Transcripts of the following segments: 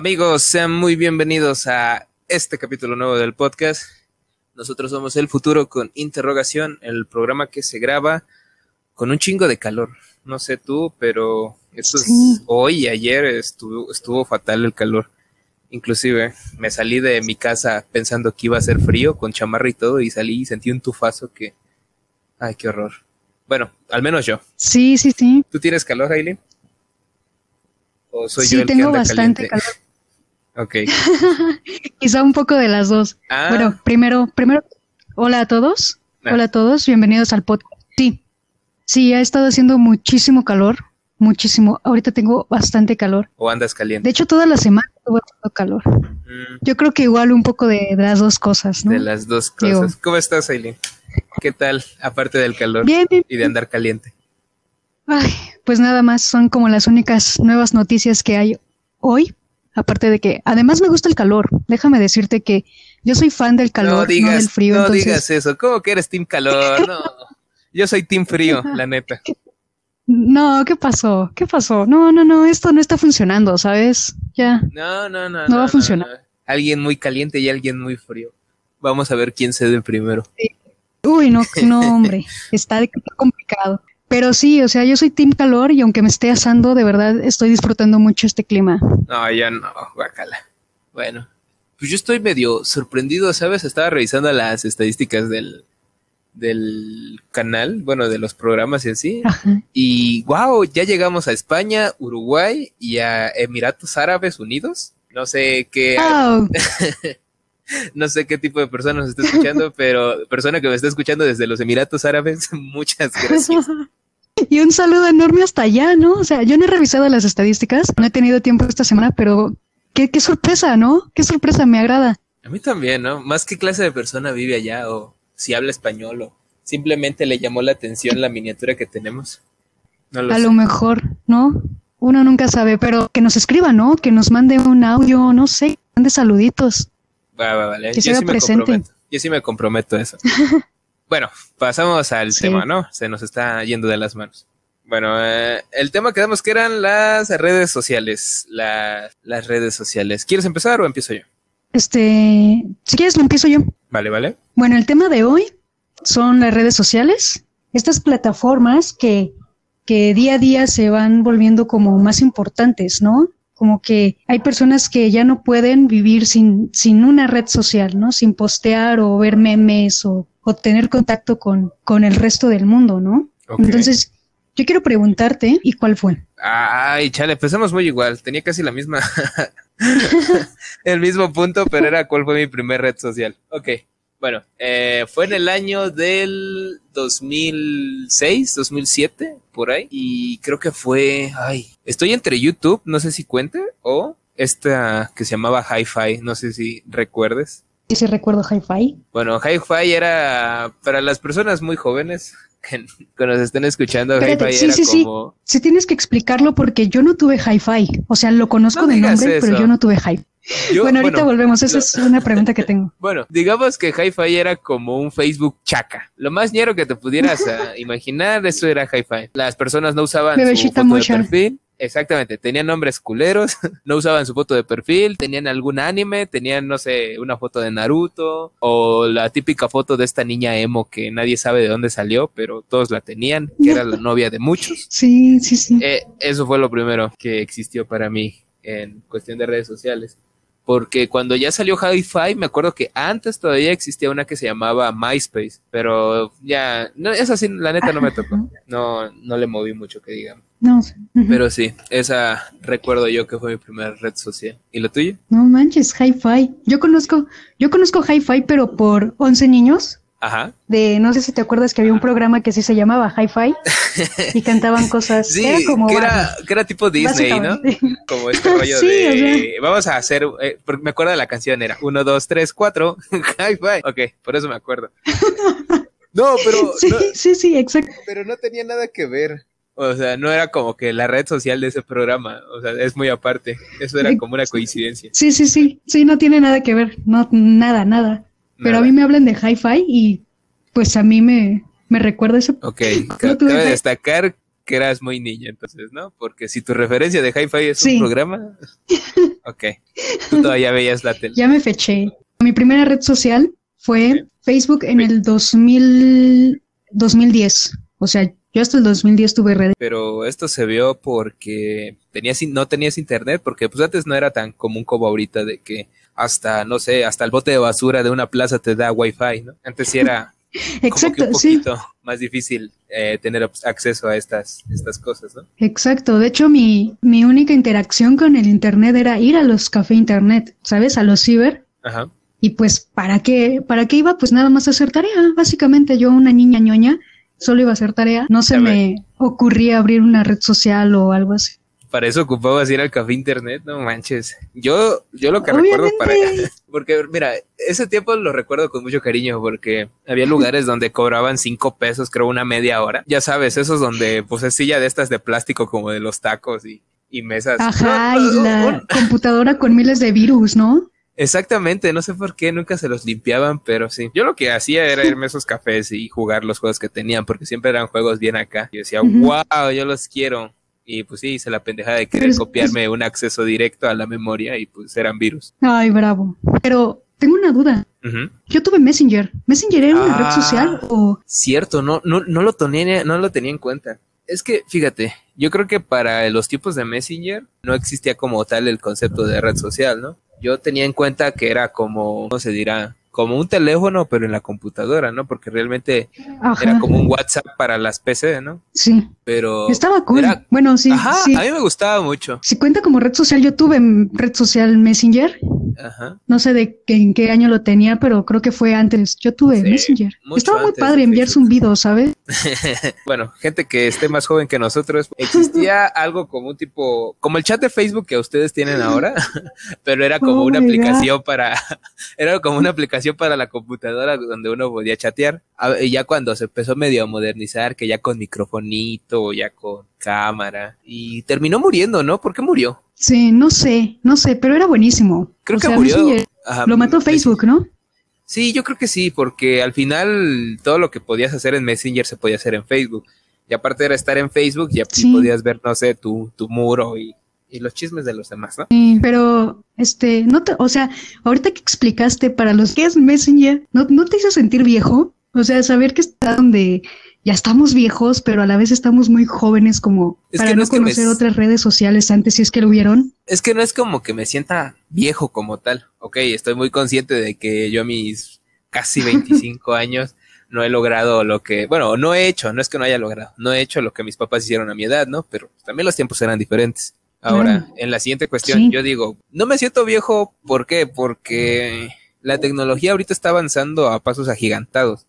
Amigos, sean muy bienvenidos a este capítulo nuevo del podcast. Nosotros somos El Futuro con Interrogación, el programa que se graba con un chingo de calor. No sé tú, pero esto es- hoy y ayer estuvo, estuvo fatal el calor. Inclusive me salí de mi casa pensando que iba a ser frío, con chamarra y todo, y salí y sentí un tufazo que... Ay, qué horror. Bueno, al menos yo. Sí, sí, sí. ¿Tú tienes calor, Aileen? ¿O soy yo sí, el que tengo anda bastante caliente? calor. Ok. Quizá un poco de las dos. Ah. Bueno, primero, primero, hola a todos. Ah. Hola a todos, bienvenidos al podcast. Sí, sí, ha estado haciendo muchísimo calor, muchísimo. Ahorita tengo bastante calor. ¿O andas De caliente? hecho, toda la semana estuvo haciendo calor. Mm, Yo creo que igual un poco de, de las dos cosas, ¿no? De las dos Digo- cosas. ¿Cómo estás, Aileen? ¿Qué tal, aparte del calor Bien, bien. y de andar caliente? Ay, pues nada más, son como las únicas nuevas noticias que hay hoy. Aparte de que, además me gusta el calor. Déjame decirte que yo soy fan del calor, no no, digas, del frío. no entonces, digas eso. ¿Cómo que eres team calor? No. Yo soy team frío, la neta. No, ¿qué pasó? ¿Qué pasó? No, no, no, esto no está funcionando, ¿sabes? Ya. No, no, no. No va a funcionar. no. Alguien muy caliente y alguien muy frío. Vamos a ver quién cede primero. Uy, no, no, hombre, está complicado. Pero sí, o sea, yo soy team calor y aunque me esté asando, de verdad estoy disfrutando mucho este clima. No, ya no, guacala. Bueno, pues yo estoy medio sorprendido, ¿sabes? Estaba revisando las estadísticas del, del canal, bueno, de los programas y así. Ajá. Y wow, ya llegamos a España, Uruguay y a Emiratos Árabes Unidos. No sé qué, no sé qué tipo de persona nos está escuchando, pero persona que me está escuchando desde los Emiratos Árabes, muchas gracias. Y un saludo enorme hasta allá, ¿no? O sea, yo no he revisado las estadísticas, no he tenido tiempo esta semana, pero qué, qué sorpresa, ¿no? Qué sorpresa, me agrada. A mí también, ¿no? Más qué clase de persona vive allá o si habla español o simplemente le llamó la atención la miniatura que tenemos. No lo A sé. lo mejor, ¿no? Uno nunca sabe, pero que nos escriba, ¿no? Que nos mande un audio, no sé, mande saluditos. Va, va, vale. Que se Yo haga sí me presente. comprometo. Yo sí me comprometo a eso. bueno, pasamos al Sí. tema, ¿no? Se nos está yendo de las manos. Bueno, eh, el tema quedamos que eran las redes sociales. La- las redes sociales. ¿Quieres empezar o empiezo yo? Este, si quieres lo empiezo yo. Vale, vale. Bueno, el tema de hoy son las redes sociales, estas plataformas que, que día a día se van volviendo como más importantes, ¿no? Como que hay personas que ya no pueden vivir sin, sin una red social, ¿no? Sin postear o ver memes o, o tener contacto con, con el resto del mundo, ¿no? Entonces, yo quiero preguntarte, ¿y cuál fue? Ay, chale, empezamos muy igual. Tenía casi la misma. el mismo punto, pero era cuál fue mi primer red social. Ok. Bueno, eh, fue en el año del 2006, 2007, por ahí. Y creo que fue. Ay, estoy entre YouTube, no sé si cuente, o esta que se llamaba Hi-Fi, no sé si recuerdes. Ese recuerdo hi-fi. Bueno, Hi-Fi era para las personas muy jóvenes que, que nos estén escuchando. Espérate, Hi-Fi sí, era sí, sí. como. Sí tienes que explicarlo porque yo no tuve hi-fi. O sea, lo conozco No de nombre, pero yo no tuve hi-fi. Yo- bueno, ahorita volvemos. Esa lo- es una pregunta que tengo. Bueno, digamos que Hi-Fi era como un Facebook chaca. Lo más ñero que te pudieras ah, imaginar, eso era Hi-Fi. Las personas no usaban su foto de perfil. Exactamente, tenían nombres culeros, no usaban su foto de perfil, tenían algún anime, tenían, no sé, una foto de Naruto o la típica foto de esta niña emo que nadie sabe de dónde salió, pero todos la tenían, que era la novia de muchos. Sí, sí, sí. Eh, eso fue lo primero que existió para mí en cuestión de redes sociales. Porque cuando ya salió Hi-Fi, me acuerdo que antes todavía existía una que se llamaba MySpace, pero ya, no, esa sí, la neta no me tocó. No, no le moví mucho que digamos. No sé. Pero sí, esa recuerdo yo que fue mi primera red social. ¿Y la tuya? No manches, hi-fi. Yo conozco, yo conozco hi-fi, pero por 11 niños. Ajá. De, no sé si te acuerdas que había un programa que sí se llamaba hi-fi y cantaban cosas. Sí, era como que, era, Barney, que era tipo Disney, ¿no? Como este rollo Sí, de... Vamos a hacer... eh, me acuerdo de la canción, era 1, 2, 3, 4, Hi-Fi. Ok, por eso me acuerdo. No, pero... Sí, no- sí, sí, exacto. pero no tenía nada que ver. O sea, no era como que la red social de ese programa. O sea, es muy aparte. Eso era como una coincidencia. Sí, sí, sí. Sí, no tiene nada que ver. No, nada, nada. Pero Nada. a mí me hablan de hi-fi y pues a mí me, me recuerda eso. Ok, cabe fe. destacar que eras muy niña, entonces, ¿no? Porque si tu referencia de Hi-Fi es un programa, ok, tú todavía veías la tele. Ya me feché. Mi primera red social fue Facebook en el 2000, 2010. O sea, yo hasta el 2010 tuve redes. Pero esto se vio porque tenías, no tenías internet, porque pues antes no era tan común como ahorita de que hasta, no sé, hasta el bote de basura de una plaza te da wifi, ¿no? Antes sí era Exacto, un poquito más difícil eh, tener acceso a estas, estas cosas, ¿no? Exacto. De hecho, mi, mi única interacción con el internet era ir a los café internet, ¿sabes? A los ciber. Ajá. Y pues, ¿para qué, ¿para qué iba? Pues nada más a hacer tarea. Básicamente yo, una niña ñoña, solo iba a hacer tarea. No se me ocurría abrir una red social o algo así. Para eso ocupabas ir al café internet, no manches. Yo, yo lo que recuerdo para, porque mira, ese tiempo lo recuerdo con mucho cariño porque había lugares donde cobraban cinco pesos, creo una media hora. Ya sabes, esos donde pues es silla de estas de plástico como de los tacos y, y mesas. Ajá, y la computadora con miles de virus, ¿no? Exactamente, no sé por qué nunca se los limpiaban, pero sí. Yo lo que hacía era irme a esos cafés y jugar los juegos que tenían, porque siempre eran juegos bien acá. Y decía, wow, yo los quiero. Y pues sí, hice la pendejada de querer copiarme un acceso directo a la memoria y pues eran virus. Ay, bravo. Pero tengo una duda. Yo tuve Messenger. ¿Messenger era una red social ah, o...? Cierto, no, no, no, lo tenía, no lo tenía en cuenta. Es que, fíjate, yo creo que para los tipos de Messenger no existía como tal el concepto de red social, ¿no? yo tenía en cuenta que era como, ¿cómo se dirá? Como un teléfono, pero en la computadora, ¿no? Porque realmente era como un WhatsApp para las PC, ¿no? Sí. Pero. Estaba cool. bueno, sí. Ajá, a mí me gustaba mucho. Si cuenta como red social, yo tuve red social Messenger. Ajá. No sé de en qué año lo tenía, pero creo que fue antes. Yo tuve Messenger. Estaba muy padre enviar zumbido, ¿sabes? bueno, gente que esté más joven que nosotros, existía algo como un tipo, como el chat de Facebook que ustedes tienen ahora, pero era como oh una aplicación para, era como una aplicación para la computadora donde uno podía chatear. Y ya cuando se empezó medio a modernizar, que ya con microfonito, ya con cámara, y terminó muriendo, ¿no? ¿Por qué murió? Sí, no sé, no sé, pero era buenísimo. Creo que murió. lo mató Facebook, ¿no? Sí, yo creo que sí, porque al final todo lo que podías hacer en Messenger se podía hacer en Facebook. Y aparte era estar en Facebook, ya podías ver, no sé, tu, tu muro y, y, los chismes de los demás, ¿no? Sí, pero, este, no te, o sea, ahorita que explicaste para los que es Messenger, ¿no, ¿no te hizo sentir viejo? O sea, saber que está donde ya estamos viejos, pero a la vez estamos muy jóvenes como para no, conocer otras redes sociales antes si es que lo hubieron. Es que no es como que me sienta viejo como tal. Ok, estoy muy consciente de que yo a mis casi 25 años no he logrado lo que, bueno, no he hecho, no es que no haya logrado, no he hecho lo que mis papás hicieron a mi edad, ¿no? Pero también los tiempos eran diferentes. Ahora, en la siguiente cuestión, yo digo, no me siento viejo, ¿por qué? Porque la tecnología ahorita está avanzando a pasos agigantados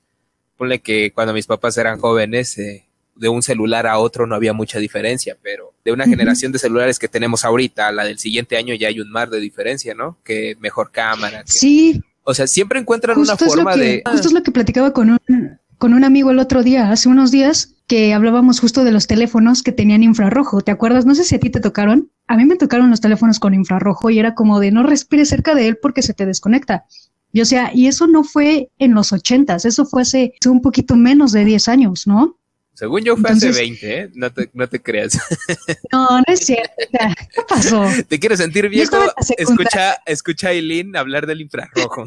ponle que cuando mis papás eran jóvenes, eh, de un celular a otro no había mucha diferencia, pero de una generación de celulares que tenemos ahorita a la del siguiente año ya hay un mar de diferencia, ¿no? Que mejor cámara. Sí. O sea, siempre encuentran una forma de... Justo es lo que platicaba con un, con un amigo el otro día, hace unos días, que hablábamos justo de los teléfonos que tenían infrarrojo. ¿Te acuerdas? No sé si a ti te tocaron. A mí me tocaron los teléfonos con infrarrojo y era como de no respires cerca de él porque se te desconecta. Y o sea, y eso no fue en los ochentas, eso fue hace un poquito menos de 10 años, ¿no? Según yo fue hace 20, ¿eh? No te, no te creas. No, no es cierto. ¿Qué pasó? ¿Te quieres sentir viejo? Escucha, escucha a Eileen hablar del infrarrojo.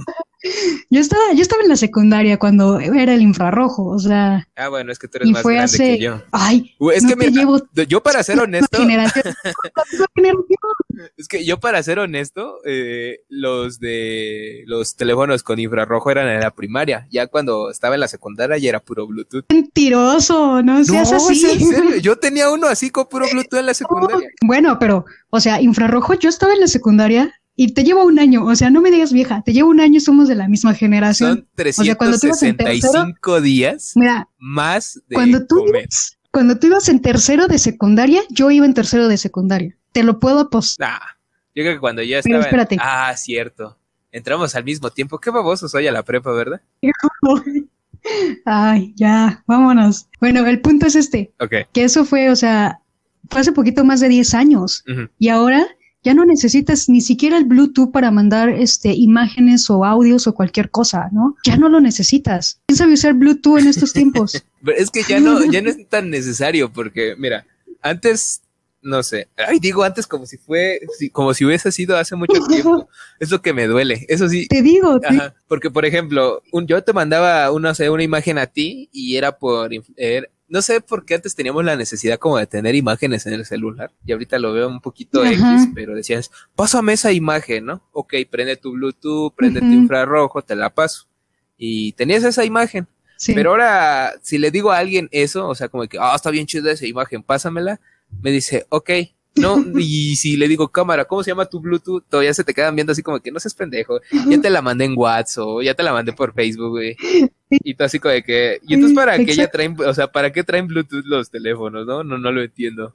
Yo estaba, yo estaba en la secundaria cuando era el infrarrojo, o sea. Ah, bueno, es que tú eres más grande que yo. Ay, es que me llevo yo para ser honesto. es que yo para ser honesto, eh, los de los teléfonos con infrarrojo eran en la primaria. Ya cuando estaba en la secundaria ya era puro Bluetooth. Mentiroso, no seas así. Yo tenía uno así con puro Bluetooth en la secundaria. bueno, pero, o sea, infrarrojo, yo estaba en la secundaria y te llevo un año, o sea, no me digas vieja, te llevo un año y somos de la misma generación. Son 365 días más de cuando tú Ibas, cuando tú ibas en tercero de secundaria, yo iba en tercero de secundaria. Te lo puedo apostar. Ah, yo creo que cuando ya estaba... espérate. Ah, cierto. Entramos al mismo tiempo. Qué baboso soy a la prepa, ¿verdad? Ay, ya, vámonos. Bueno, el punto es este. Ok. Que eso fue, o sea, fue hace poquito más de 10 años. Y ahora Ya no necesitas ni siquiera el Bluetooth para mandar este, imágenes o audios o cualquier cosa, ¿no? Ya no lo necesitas. ¿Quién sabe usar Bluetooth en estos tiempos? es que ya no, ya no es tan necesario porque, mira, antes no sé, ay, digo antes como si fue, como si hubiese sido hace mucho tiempo. es lo que me duele, eso sí. Te digo, porque por ejemplo, un, yo te mandaba una, una imagen a ti y era por, er, no sé por qué antes teníamos la necesidad como de tener imágenes en el celular y ahorita lo veo un poquito X, pero decías, pásame esa imagen, ¿no? Ok, prende tu Bluetooth, prende tu infrarrojo, te la paso. Y tenías esa imagen. Pero ahora, si le digo a alguien eso, o sea, como que, ah, está bien chida esa imagen, pásamela, me dice, ok, no, y si le digo cámara, ¿cómo se llama tu Bluetooth? Todavía se te quedan viendo así como que no seas pendejo, ya te la mandé en WhatsApp ya te la mandé por Facebook, güey. Y tú así como de que, y entonces para qué ya traen, o sea, ¿para qué traen Bluetooth los teléfonos, no? No, no lo entiendo.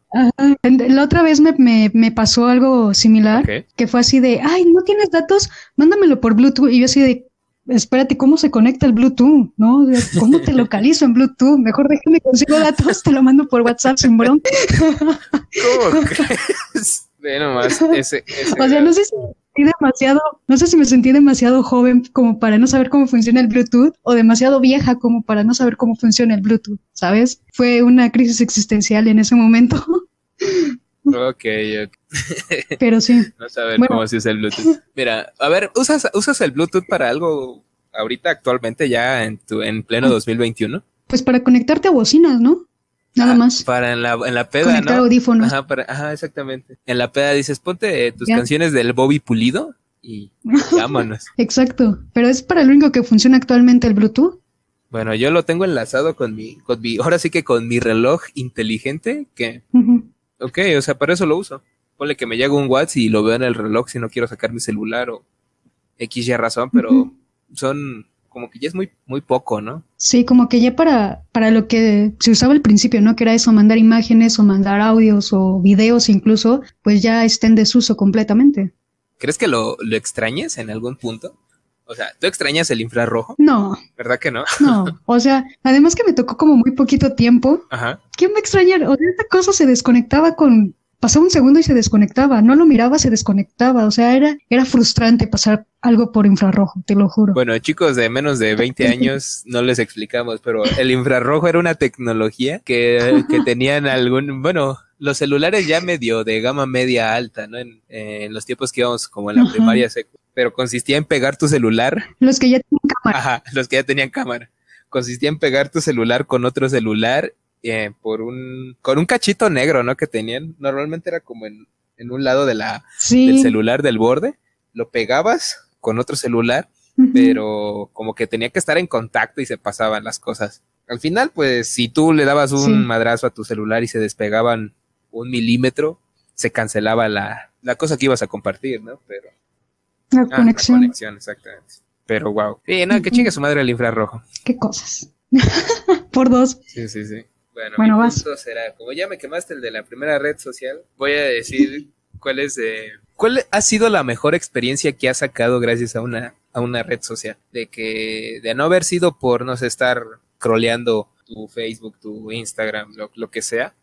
La otra vez me, me, me pasó algo similar, que fue así de, ay, ¿no tienes datos? Mándamelo por Bluetooth. Y yo así de, espérate, ¿cómo se conecta el Bluetooth? ¿No? ¿Cómo te localizo en Bluetooth? Mejor déjame consigo datos, te lo mando por WhatsApp sin bron. ¿Cómo crees? Ve nomás, ese, O sea, no sé si sentí demasiado, no sé si me sentí demasiado joven como para no saber cómo funciona el Bluetooth o demasiado vieja como para no saber cómo funciona el Bluetooth, ¿sabes? Fue una crisis existencial en ese momento. Ok, ok. Pero sí. No saber cómo se usa el Bluetooth. Mira, a ver, ¿usas, ¿usas el Bluetooth para algo ahorita actualmente ya en, tu, en pleno 2021? Pues para conectarte a bocinas, ¿no? Nada ah, más. Para en la, en la peda, Conectar audífonos. Ajá, para, ajá, exactamente. En la peda dices, ponte tus canciones del Bobby Pulido y vámonos. Exacto. Pero es para lo único que funciona actualmente el Bluetooth. Bueno, yo lo tengo enlazado con mi, con mi, ahora sí que con mi reloj inteligente que Ok, o sea, para eso lo uso. Ponle que me llega un WhatsApp y lo veo en el reloj si no quiero sacar mi celular o X ya razón, pero son como que ya es muy, muy poco, ¿no? Sí, como que ya para, para lo que se usaba al principio, ¿no? Que era eso, mandar imágenes o mandar audios o videos incluso, pues ya está en desuso completamente. ¿Crees que lo, lo extrañes en algún punto? O sea, ¿tú extrañas el infrarrojo? No. ¿Verdad que no? No. O sea, además que me tocó como muy poquito tiempo. Ajá. ¿Quién me extrañar? O sea, esta cosa se desconectaba con. Pasaba un segundo y se desconectaba. No lo miraba, se desconectaba. O sea, era, era frustrante pasar algo por infrarrojo, te lo juro. Bueno, chicos de menos de 20 años no les explicamos, pero el infrarrojo era una tecnología que, que tenían algún. Bueno, los celulares ya medio de gama media alta, ¿no? En, los tiempos que íbamos como en la primaria pero consistía en pegar tu celular. Los que ya tenían cámara. Ajá, los que ya tenían cámara. Consistía en pegar tu celular con otro celular eh, por un, con un cachito negro, ¿no? Que tenían. Normalmente era como en, en un lado de la, del celular del borde. Lo pegabas con otro celular, pero como que tenía que estar en contacto y se pasaban las cosas. Al final, pues, si tú le dabas un madrazo a tu celular y se despegaban un milímetro, se cancelaba la, la cosa que ibas a compartir, ¿no? Pero la ah, conexión. La conexión, exactamente. Pero wow. Sí, no, que chingue su madre el infrarrojo. Qué cosas. Por dos. Sí, sí, sí. Bueno, bueno mi vas. punto será, como ya me quemaste el de la primera red social, voy a decir cuál es eh, cuál ha sido la mejor experiencia que has sacado gracias a una a una red social, de que de no haber sido por no sé estar croleando tu Facebook, tu Instagram, lo, lo que sea,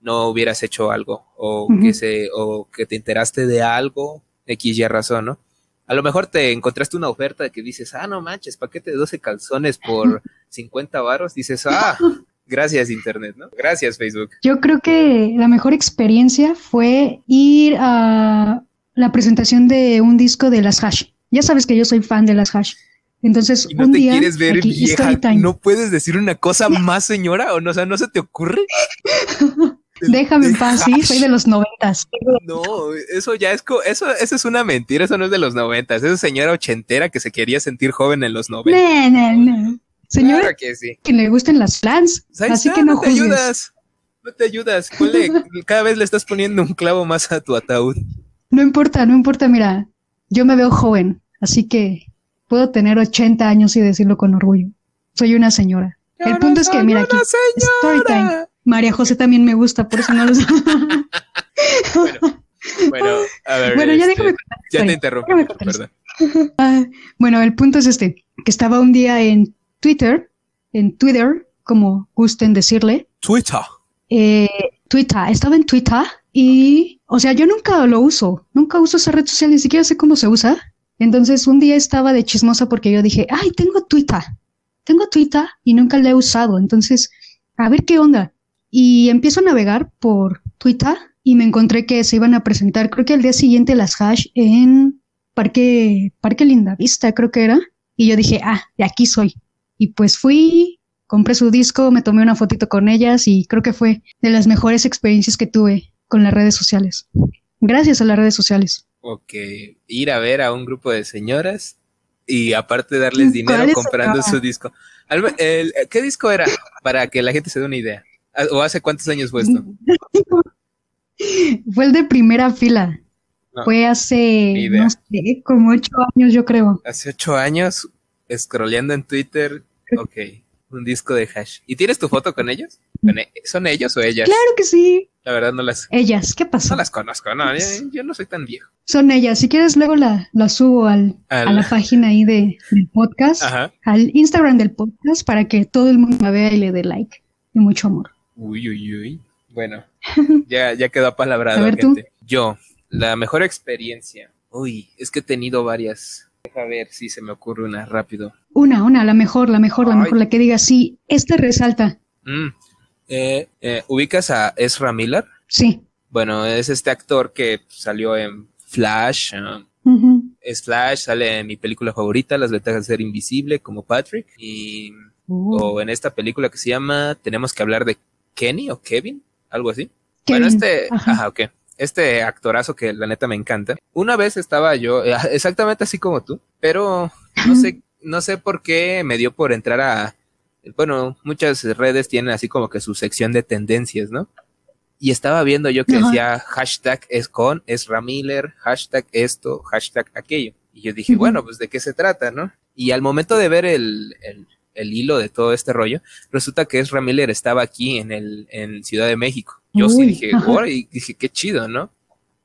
no hubieras hecho algo o que se o que te enteraste de algo X y razón, ¿no? a lo mejor te encontraste una oferta que dices, ah, no manches, paquete de 12 calzones por 50 varos, dices, ah, gracias Internet, ¿no? Gracias Facebook. Yo creo que la mejor experiencia fue ir a la presentación de un disco de las Hash. Ya sabes que yo soy fan de las Hash. Entonces, no un te día, quieres ver vieja, no puedes decir una cosa más, señora, o no, o sea, no se te ocurre. Déjame en paz, sí, soy de los noventas. No, eso ya es, eso, eso es una mentira, eso no es de los noventas, es señora ochentera que se quería sentir joven en los noventas. No, no, no. Señora que, sí. que le gusten las flans, pues así que no, te ayudas, no te ayudas, cada vez le estás poniendo un clavo más a tu ataúd. No importa, no importa, mira, yo me veo joven, así que puedo tener 80 años y decirlo con orgullo. Soy una señora. El punto es que, mira, aquí, story time. María José también me gusta, por eso no lo sé. bueno, a ver. Bueno, ya déjame contar. Ya te interrumpí, perdón. Ah, bueno, el punto es este, que estaba un día en Twitter, en Twitter, como gusten decirle. Twitter. Eh, Twitter, estaba en Twitter Y, o sea, yo nunca lo uso, nunca uso esa red social, ni siquiera sé cómo se usa. Entonces, un día estaba de chismosa porque yo dije, ay, tengo Twitter, tengo Twitter y nunca la he usado. Entonces, a ver qué onda. Y empiezo a navegar por Twitter y me encontré que se iban a presentar, creo que al día siguiente las hash en Parque, Parque Lindavista, creo que era. Y yo dije, ah, de aquí soy. Y pues fui, compré su disco, me tomé una fotito con ellas y creo que fue de las mejores experiencias que tuve con las redes sociales. Gracias a las redes sociales. Ok, ir a ver a un grupo de señoras y aparte darles dinero comprando su disco. ¿Qué disco era? Para que la gente se dé una idea. ¿O hace cuántos años fue esto? fue el de primera fila. fue hace, no sé, como ocho años yo creo. Hace ocho años, scrolleando en Twitter, ok, un disco de hash. ¿Y tienes tu foto con ellos? E-, ¿Son ellos o ellas? Claro que sí. La verdad no las... Ellas, ¿qué pasó? No las conozco, no, yo, no soy tan viejo. Son ellas. Si quieres, luego la, la subo al, a la página ahí de, del podcast, al Instagram del podcast, para que todo el mundo la vea y le dé like. Y mucho amor. Uy, uy, uy. Bueno, ya, ya quedó apalabrado, gente. Yo, la mejor experiencia. Uy, es que he tenido varias. Deja ver si se me ocurre una rápido. Una, una, la mejor, la mejor, la mejor, la que diga sí, esta resalta. Mm, eh, eh, ¿Ubicas a Ezra Miller? Sí. Bueno, es este actor que salió en Flash. Es Flash, sale en mi película favorita, Las ventajas de ser invisible, como Patrick. Y. Uh. O en esta película que se llama Tenemos que hablar de Kenny o Kevin, algo así. Bueno, este. Ajá, ok este actorazo que la neta me encanta. Una vez estaba yo, eh, exactamente así como tú, pero no sé, no sé por qué me dio por entrar a, bueno, muchas redes tienen así como que su sección de tendencias, ¿no? Y estaba viendo yo que decía hashtag es con, es Ramiller, hashtag esto, hashtag aquello. Y yo dije, bueno, pues de qué se trata, ¿no? Y al momento de ver el, el, el hilo de todo este rollo, resulta que es Miller estaba aquí en el, en Ciudad de México. Yo sí dije, y dije, qué chido, ¿no?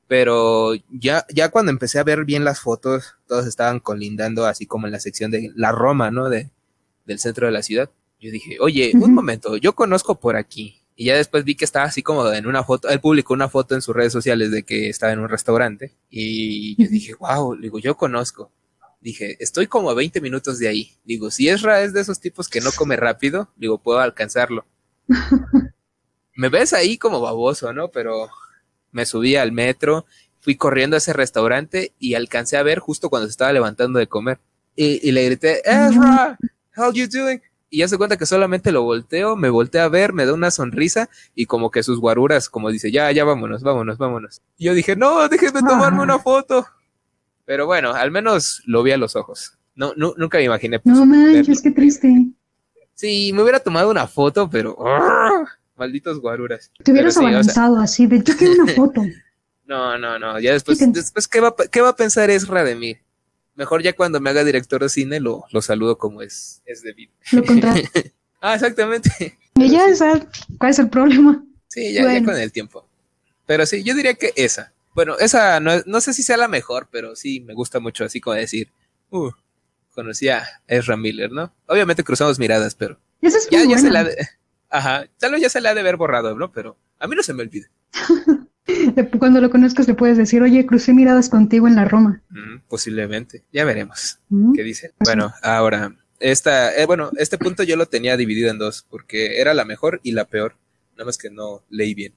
Pero ya, ya cuando empecé a ver bien las fotos, todos estaban colindando así como en la sección de la Roma, ¿no? De, del centro de la ciudad. Yo dije, oye, un momento, yo conozco por aquí. Y ya después vi que estaba así como en una foto, él publicó una foto en sus redes sociales de que estaba en un restaurante. Y yo dije, wow, digo, yo conozco. Dije, estoy como a 20 minutos de ahí. Digo, si Ezra es de esos tipos que no come rápido, digo, puedo alcanzarlo. Me ves ahí como baboso, ¿no? Pero me subí al metro, fui corriendo a ese restaurante y alcancé a ver justo cuando se estaba levantando de comer. Y, le grité, Ezra, how you doing? Y ya se cuenta que solamente lo volteo, me volteé a ver, me da una sonrisa y como que sus guaruras, como dice, ya, ya vámonos, vámonos, vámonos. Y yo dije, no, déjenme tomarme una foto. Pero bueno, al menos lo vi a los ojos. No, nunca me imaginé. Pues, no manches, qué triste. Sí, me hubiera tomado una foto, pero ¡ah! Malditos guaruras. Te hubieras avanzado así, de yo quiero una foto. no, no, no, ya después, ¿Qué después ¿qué va, ¿qué va a pensar Ezra de mí? Mejor ya cuando me haga director de cine lo, lo saludo como es, es debido. Lo ah, exactamente. Y ya, ¿cuál es el problema? Sí, ya, ya con el tiempo. Pero sí, yo diría que esa. Bueno, esa no, no sé si sea la mejor, pero sí me gusta mucho así como decir, uh, conocí a Ezra Miller, ¿no? Obviamente cruzamos miradas, pero Eso es ya, ya se la ajá, tal vez ya se la ha de haber borrado, ¿no? Pero a mí no se me olvida. Cuando lo conozcas le puedes decir, oye, crucé miradas contigo en la Roma. posiblemente, ya veremos qué dice. Bueno, ahora, esta, eh, bueno, este punto yo lo tenía dividido en dos, porque era la mejor y la peor, nada más que no leí bien.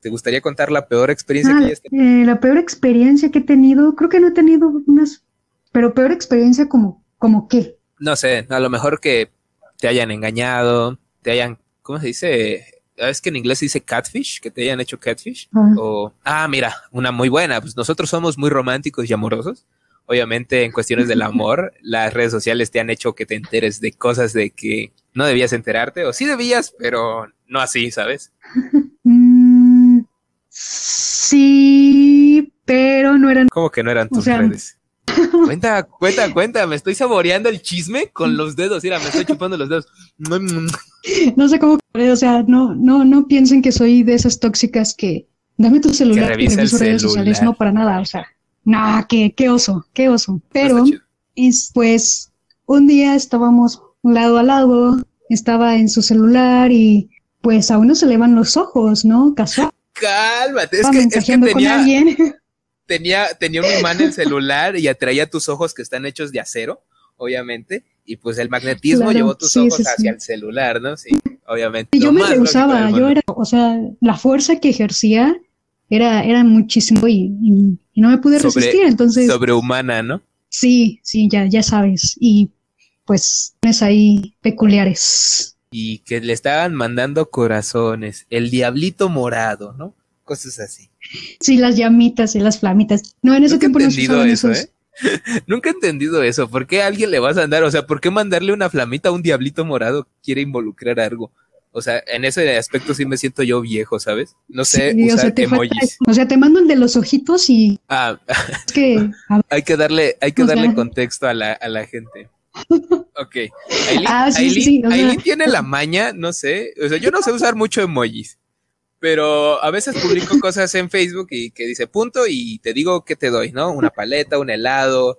¿Te gustaría contar la peor experiencia que hayas tenido? Eh, la peor experiencia que he tenido, creo que no he tenido unas, pero peor experiencia como, como qué? No sé, a lo mejor que te hayan engañado, te hayan, ¿cómo se dice? Es que en inglés se dice catfish, que te hayan hecho catfish. Ah. O, ah, mira, una muy buena, pues nosotros somos muy románticos y amorosos. Obviamente en cuestiones del amor, las redes sociales te han hecho que te enteres de cosas de que no debías enterarte, o sí debías, pero no así, ¿sabes? Sí, pero no eran. ¿Cómo que no eran tus redes? Cuenta, cuenta, cuenta, me estoy saboreando el chisme con los dedos, mira, me estoy chupando los dedos. No sé cómo, o sea, no, no, no piensen que soy de esas tóxicas que dame tu celular y reviso redes sociales, no para nada, o sea, no, qué, qué oso, qué oso. Pero, pues, un día estábamos lado a lado, estaba en su celular y pues a uno se le van los ojos, ¿no? Casual. Cálmate, es que, es que tenía, alguien. Tenía, tenía un imán en el celular y atraía tus ojos que están hechos de acero, obviamente, y pues el magnetismo Claro, llevó tus sí, ojos sí, sí. hacia el celular, ¿no? Sí, obviamente. Y yo me rehusaba, yo era, o sea, la fuerza que ejercía era, era muchísimo y, y- y no me pude Sobre- resistir, entonces sobrehumana, ¿no? sí, sí, ya, ya sabes, y pues tienes ahí peculiares. Y que le estaban mandando corazones, el diablito morado, ¿no? Cosas así. Sí, las llamitas y las flamitas. No, en ese Nunca he tiempo no se entendido eso, esos. ¿eh? Nunca he entendido eso. ¿Por qué a alguien le vas a andar? O sea, ¿por qué mandarle una flamita a un diablito morado quiere involucrar algo? O sea, en ese aspecto sí me siento yo viejo, ¿sabes? No sé Sí, o usar sea, te falta emojis. eso. O sea, te mando el de los ojitos y Ah, es que hay que darle, hay que O darle sea- contexto a la, a la gente. Ok. Aileen, Ah, sí, sí, Aileen- sí, o sea- Aileen tiene la maña, no sé. O sea, yo no sé usar mucho emojis. Pero a veces publico cosas en Facebook y que dice punto y te digo qué te doy, ¿no? Una paleta, un helado,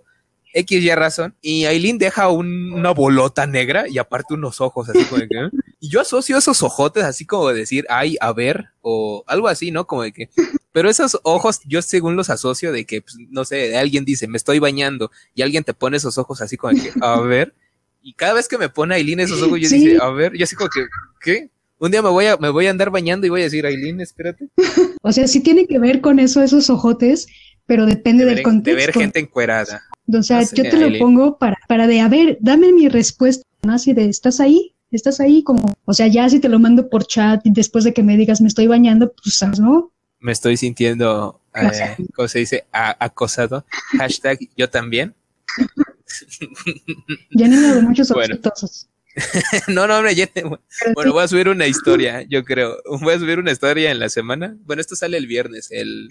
X y razón. Y Aileen deja un- una bolota negra y aparte unos ojos así como de que. ¿eh? Y yo asocio esos ojotes así como de decir, ay, a ver, o algo así, ¿no? Como de que. Pero esos ojos, yo según los asocio de que, pues, no sé, alguien dice, me estoy bañando y alguien te pone esos ojos así como de que, a ver. Y cada vez que me pone Aileen esos ojos, yo Sí. dice, a ver, yo así como que, ¿qué? Un día me voy a, me voy a andar bañando y voy a decir, Aileen, espérate. O sea, sí tiene que ver con eso, esos ojotes, pero depende De del ver, de contexto. ver gente encuerada. O sea, No yo te lo pongo para, para de, a ver, dame mi respuesta, ¿no? Así de, ¿estás ahí? ¿Estás ahí? Como, o sea, ya si te lo mando por chat y después de que me digas me estoy bañando, pues, ¿sabes, ¿no? Me estoy sintiendo, eh. ¿cómo se dice? A- acosado. Hashtag yo también. Llénenme de muchos Bueno. ojitos. no, no. Pero Bueno, voy a subir una historia, yo creo. Voy a subir una historia en la semana. Bueno, esto sale el viernes, el,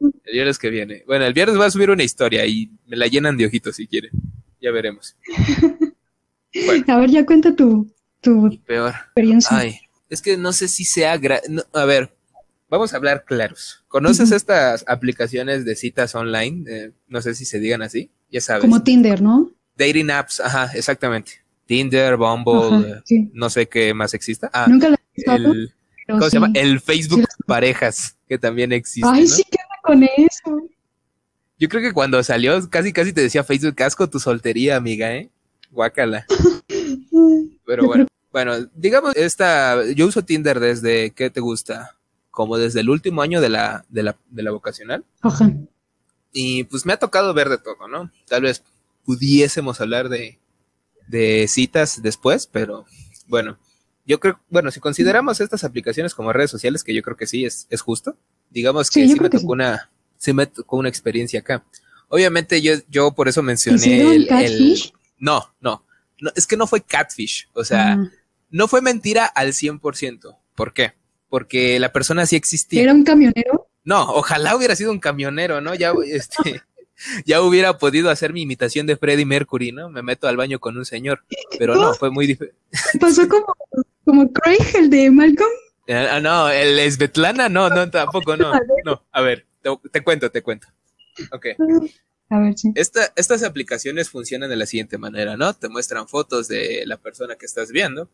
el viernes que viene. Bueno, el viernes voy a subir una historia y me la llenan de ojitos si quieren. Ya veremos. Bueno, a ver, ya cuenta tu, tu peor. experiencia. Ay, es que no sé si sea... gra- no, a ver, vamos a hablar claros. ¿Conoces estas aplicaciones de citas online? Eh, no sé si se digan así, ya sabes. Como Tinder, ¿no? Dating apps, ajá, exactamente. Tinder, Bumble, Ajá, sí. no sé qué más exista. Ah, Nunca la he usado, el, ¿cómo se llama? El Facebook Sí. Parejas, que también existe. Ay, ¿no? sí, ¿qué onda con eso? Yo creo que cuando salió, casi casi te decía Facebook, casco tu soltería, amiga, ¿eh? Guácala. Pero bueno, bueno, digamos, esta, yo uso Tinder desde, ¿qué te gusta? Como desde el último año de la, de la, de la vocacional. Ajá. Y pues me ha tocado ver de todo, ¿no? Tal vez pudiésemos hablar de, de citas después, pero bueno, yo creo, bueno, si consideramos estas aplicaciones como redes sociales, que yo creo que sí es, es justo, digamos que Sí, me tocó sí. una, sí me tocó una experiencia acá. Obviamente yo, yo por eso mencioné ¿Hicieron el, no, no, no, es que no fue catfish, o sea, Ah, no fue mentira al 100%. ¿Por qué? Porque la persona sí existía. ¿Era un camionero? No, ojalá hubiera sido un camionero, ¿no? Ya, este, ya hubiera podido hacer mi imitación de Freddie Mercury, ¿no? Me meto al baño con un señor. Pero no, fue muy diferente. Pasó como, como Craig, el de Malcolm. Ah, no, el Svetlana, no, no, tampoco, no. No, a ver, te, te cuento, te cuento. Ok. A ver, sí. Esta, estas aplicaciones funcionan de la siguiente manera, ¿no? Te muestran fotos de la persona que estás viendo.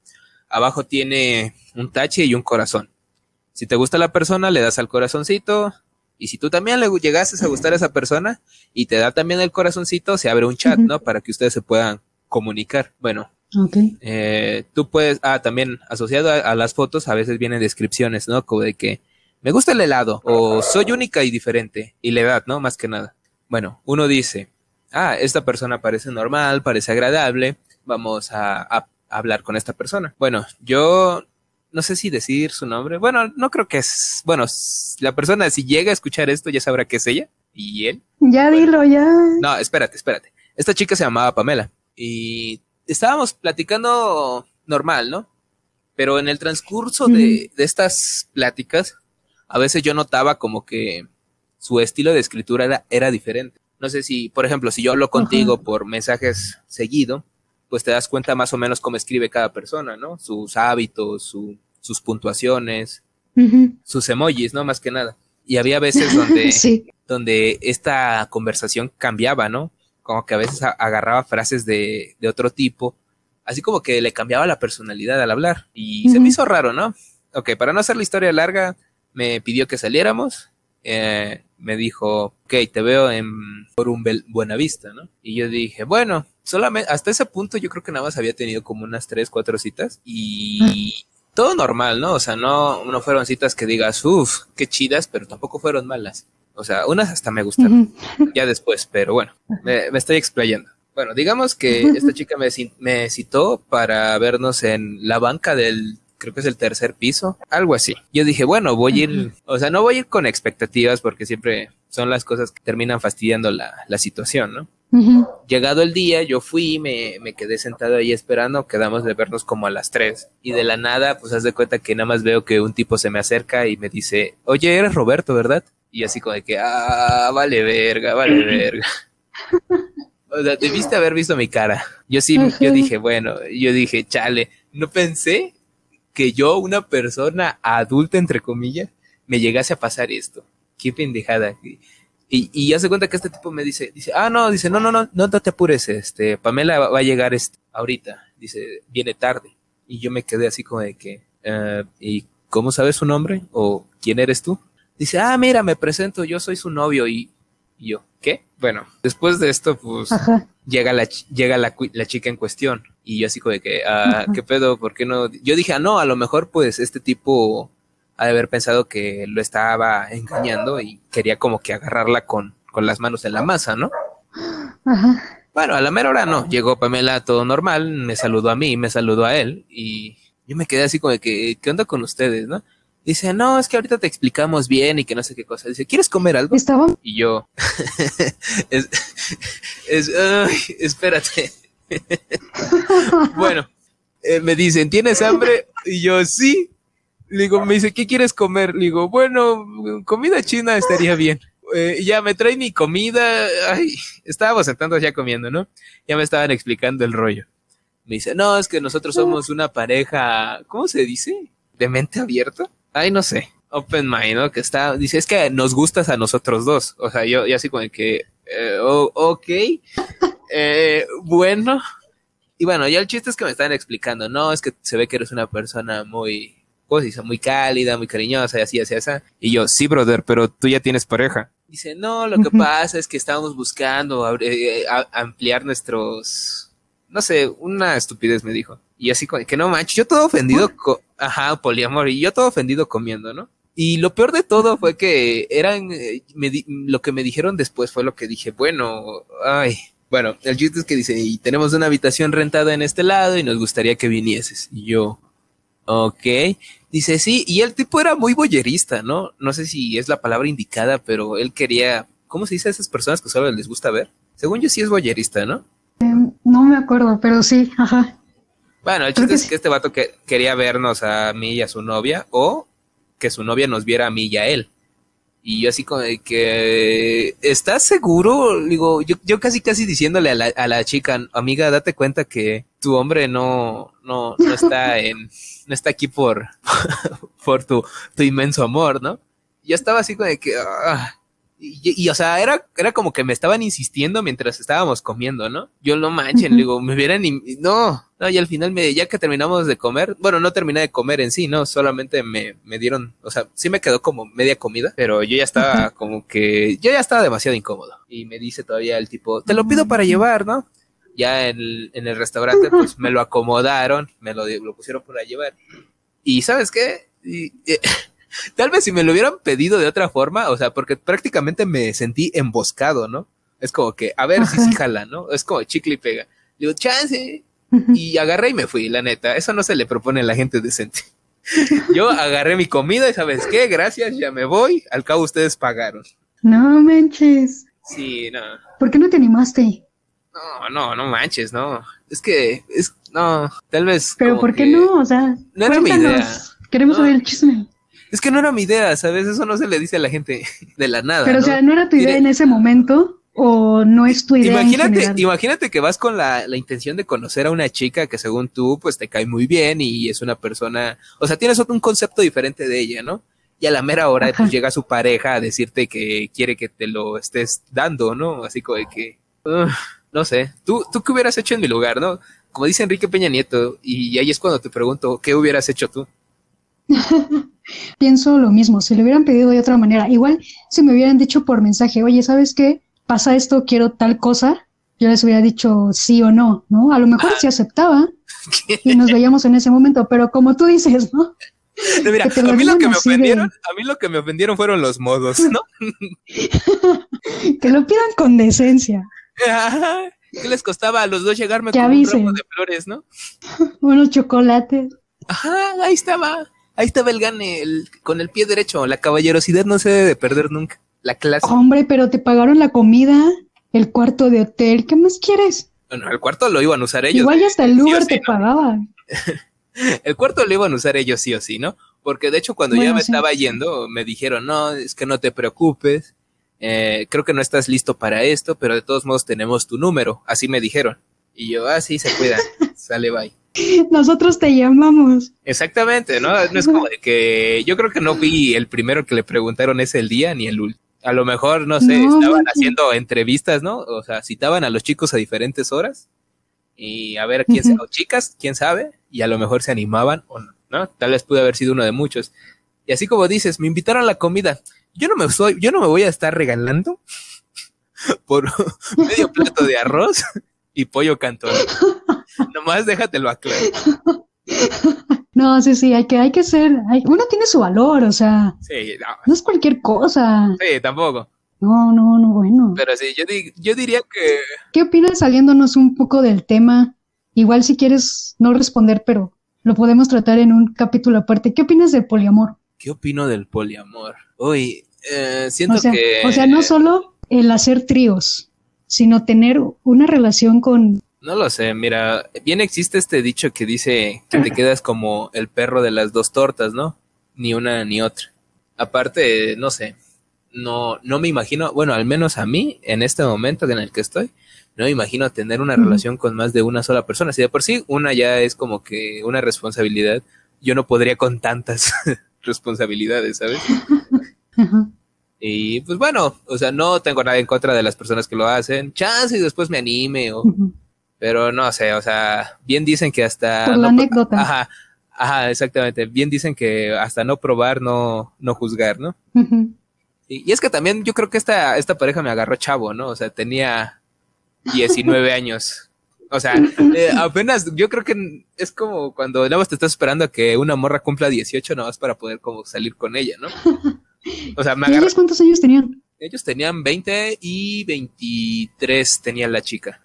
Abajo tiene un tache y un corazón. Si te gusta la persona, le das al corazoncito. Y si tú también le llegases a gustar a esa persona y te da también el corazoncito, se abre un chat. ¿no? Para que ustedes se puedan comunicar. Bueno, Ok. eh, tú puedes, ah, también asociado a, a las fotos, a veces vienen descripciones, ¿no? Como de que me gusta el helado o soy única y diferente y la edad, ¿no? Más que nada. Bueno, uno dice, ah, esta persona parece normal, parece agradable, vamos a, a hablar con esta persona. Bueno, yo no sé si decir su nombre. Bueno, no creo que es, bueno, la persona si llega a escuchar esto ya sabrá que es ella y él. Ya dilo, ya. No, espérate, espérate. Esta chica se llamaba Pamela y estábamos platicando normal, ¿no? Pero en el transcurso de, de estas pláticas, a veces yo notaba como que su estilo de escritura era, era diferente. No sé si, por ejemplo, si yo hablo contigo Ajá. por mensajes seguido, pues te das cuenta más o menos cómo escribe cada persona, ¿no? Sus hábitos, su- sus puntuaciones, sus emojis, ¿no? Más que nada. Y había veces donde Sí. donde esta conversación cambiaba, ¿no? Como que a veces agarraba frases de, de otro tipo, así como que le cambiaba la personalidad al hablar. Y se me hizo raro, ¿no? Ok, para no hacer la historia larga, me pidió que saliéramos, eh, me dijo, ok, te veo en por un Buenavista, ¿no? Y yo dije, bueno, solamente hasta ese punto yo creo que nada más había tenido como unas tres, cuatro citas y todo normal, ¿no? O sea, no, no fueron citas que digas, uff, qué chidas, pero tampoco fueron malas. O sea, unas hasta me gustaron, ya después, pero bueno, me, estoy explayando. Bueno, digamos que esta chica me, me citó para vernos en la banca del creo que es el tercer piso, algo así. Yo dije, bueno, voy a ir, o sea, no voy a ir con expectativas porque siempre son las cosas que terminan fastidiando la, la situación, ¿no? Llegado el día, yo fui, me, me quedé sentado ahí esperando, quedamos de vernos como a las tres. Y de la nada, pues haz de cuenta que nada más veo que un tipo se me acerca y me dice, oye, eres Roberto, ¿verdad? Y así como de que, ah, vale verga, vale verga. O sea, debiste haber visto mi cara. Yo sí, yo dije, bueno, yo dije, chale, no pensé que yo, una persona adulta, entre comillas, me llegase a pasar esto. Qué pendejada. Y, y ya se cuenta que este tipo me dice, dice, ah, no, dice, no, no, no, no, te apures, este, Pamela va, a llegar este, ahorita. Dice, viene tarde. Y yo me quedé así como de que, uh, ¿y cómo sabes su nombre? ¿O quién eres tú? Dice, ah, mira, me presento, yo soy su novio. Y, yo, ¿qué? Bueno, después de esto, pues, llega la, llega la, la chica en cuestión. Y yo así como de que, ah, ¿qué pedo? ¿Por qué no? Yo dije, ah, no, a lo mejor pues este tipo ha de haber pensado que lo estaba engañando y quería como que agarrarla con, con las manos en la masa, ¿no? Ajá. Bueno, a la mera hora no, llegó Pamela todo normal, me saludó a mí, me saludó a él y yo me quedé así como de que, ¿qué onda con ustedes, no? Dice, no, es que ahorita te explicamos bien y que no sé qué cosa. Dice, ¿quieres comer algo? ¿Estaba? Y yo, es, es, espérate. bueno, eh, me dicen, ¿tienes hambre? Y yo, sí. Le digo, me dice, ¿qué quieres comer? Le digo, bueno, comida china estaría bien. Eh, ya me trae mi comida. Ay, estábamos sentando ya comiendo, ¿no? Ya me estaban explicando el rollo. Me dice, no, es que nosotros somos una pareja, ¿cómo se dice? ¿De mente abierta? Ay, no sé. Open mind, ¿no? Que está, dice, es que nos gustas a nosotros dos. O sea, yo, ya así como que, eh, ok. Eh, bueno, y bueno, ya el chiste es que me están explicando, no, es que se ve que eres una persona muy, ¿cómo se dice? Muy cálida, muy cariñosa y así, así, así. Y yo, sí, brother, pero tú ya tienes pareja. Dice, no, lo que pasa es que estábamos buscando eh, ampliar nuestros, no sé, una estupidez me dijo. Y así, que no manches, yo todo ofendido, ajá, poliamor, y yo todo ofendido comiendo, ¿no? Y lo peor de todo fue que eran, eh, lo que me dijeron después fue lo que dije, bueno, ay, bueno, el chiste es que dice, y tenemos una habitación rentada en este lado y nos gustaría que vinieses. Y yo, ok. Dice, sí, y el tipo era muy boyerista, ¿no? No sé si es la palabra indicada, pero él quería, ¿cómo se dice a esas personas que solo les gusta ver? Según yo sí es boyerista, ¿no? Em, no me acuerdo, pero sí, ajá. Bueno, el chiste es que este vato que quería vernos a mí y a su novia, o que su novia nos viera a mí y a él. Y yo así como de que, ¿estás seguro? Digo, yo, yo casi casi diciéndole a la, a la chica, amiga, date cuenta que tu hombre no, no, no está en, no está aquí por, por tu, tu inmenso amor, ¿no? Yo estaba así como de que, ah, y, o sea, era, era como que me estaban insistiendo mientras estábamos comiendo, ¿no? Yo no manchen, digo, me hubieran, no, no, y al final me, ya que terminamos de comer, bueno, no terminé de comer en sí, ¿no? Solamente me, me dieron, o sea, sí me quedó como media comida, pero yo ya estaba como que, yo ya estaba demasiado incómodo. Y me dice todavía el tipo, te lo pido para llevar, ¿no? Ya en el, en el restaurante, pues me lo acomodaron, me lo, lo pusieron para llevar. Y ¿sabes qué? Y, eh, Tal vez si me lo hubieran pedido de otra forma, o sea, porque prácticamente me sentí emboscado, ¿no? Es como que, a ver si sí jala, ¿no? Es como chicle y pega. Digo, chance. Y agarré y me fui, la neta. Eso no se le propone a la gente decente. Yo agarré mi comida y sabes qué, gracias, ya me voy. Al cabo ustedes pagaron. No manches. Sí, no. ¿Por qué no te animaste? No, no, no manches, no. Es que, es, no, tal vez. Pero ¿por qué no? O sea, no era mi idea. Queremos oír el chisme. Es que no era mi idea, ¿sabes? Eso no se le dice a la gente de la nada. Pero, o sea, ¿no era tu idea en ese momento? ¿O no es tu idea? Imagínate, imagínate que vas con la, la, intención de conocer a una chica que según tú, pues te cae muy bien y es una persona, o sea, tienes un concepto diferente de ella, ¿no? Y a la mera hora, pues llega su pareja a decirte que quiere que te lo estés dando, ¿no? Así como de que, no sé, ¿tú, tú qué hubieras hecho en mi lugar, ¿no? Como dice Enrique Peña Nieto, y ahí es cuando te pregunto, ¿qué hubieras hecho tú? pienso lo mismo, si le hubieran pedido de otra manera, igual si me hubieran dicho por mensaje, oye, ¿sabes qué? Pasa esto, quiero tal cosa, yo les hubiera dicho sí o no, ¿no? A lo mejor sí aceptaba y nos veíamos en ese momento, pero como tú dices, ¿no? Mira, a mí lo que me ofendieron, a mí lo que me ofendieron fueron los modos, ¿no? que lo pidan con decencia. ¿Qué les costaba a los dos llegarme con un ramo de flores, no? Unos chocolates. Ajá, ahí estaba. Ahí estaba el gane, con el pie derecho. La caballerosidad no se debe perder nunca. La clase. Hombre, pero te pagaron la comida, el cuarto de hotel. ¿Qué más quieres? Bueno, el cuarto lo iban a usar ellos. Igual hasta el Uber te pagaba. el cuarto lo iban a usar ellos sí o sí, ¿no? Porque de hecho cuando ya me estaba yendo me dijeron, no, es que no te preocupes, eh, creo que no estás listo para esto, pero de todos modos tenemos tu número, así me dijeron. Y yo, ah, sí, se cuida, sale, bye. Nosotros te llamamos. Exactamente, ¿no? No es como de que yo creo que no vi el primero que le preguntaron ese el día ni el último. A lo mejor, no sé, estaban haciendo entrevistas, ¿no? O sea, citaban a los chicos a diferentes horas y a ver quién o chicas, quién sabe, y a lo mejor se animaban o no, ¿no? Tal vez pude haber sido uno de muchos. Y así como dices, me invitaron a la comida yo no me soy, yo no me voy a estar regalando por medio plato de arroz y pollo cantón. Nomás déjatelo aclarar. No, sí, sí, hay que, hay que ser, uno tiene su valor, o sea, sí, no. es cualquier cosa. Sí, tampoco. No, no, no, bueno. Pero sí, yo, yo diría que... ¿Qué opinas saliéndonos un poco del tema? Igual si quieres no responder, pero lo podemos tratar en un capítulo aparte. ¿Qué opinas del poliamor? ¿Qué opino del poliamor? Uy, eh, siento que... O sea, no solo el hacer tríos, sino tener una relación con... No lo sé, mira, bien existe este dicho que dice que te quedas como el perro de las dos tortas, ¿no? Ni una ni otra. Aparte, no sé, no, no me imagino, bueno, al menos a mí, en este momento en el que estoy, no me imagino tener una relación con más de una sola persona. Si de por sí una ya es como que una responsabilidad, yo no podría con tantas responsabilidades, ¿sabes? Y pues bueno, o sea, no tengo nada en contra de las personas que lo hacen. Chance y después me anime o... Pero no sé, o sea, bien dicen que hasta... Por la anécdota. Ajá, ajá, exactamente. Bien dicen que hasta no probar, no, no juzgar, ¿no? y, es que también yo creo que esta, esta pareja me agarró chavo, ¿no? O sea, tenía 19 años. O sea, eh, apenas, yo creo que es como cuando nada más te estás esperando a que una morra cumpla 18 nada más para poder como salir con ella, ¿no? O sea, me ¿Y ellos cuántos años tenían? Ellos tenían 20 y 23 tenía la chica.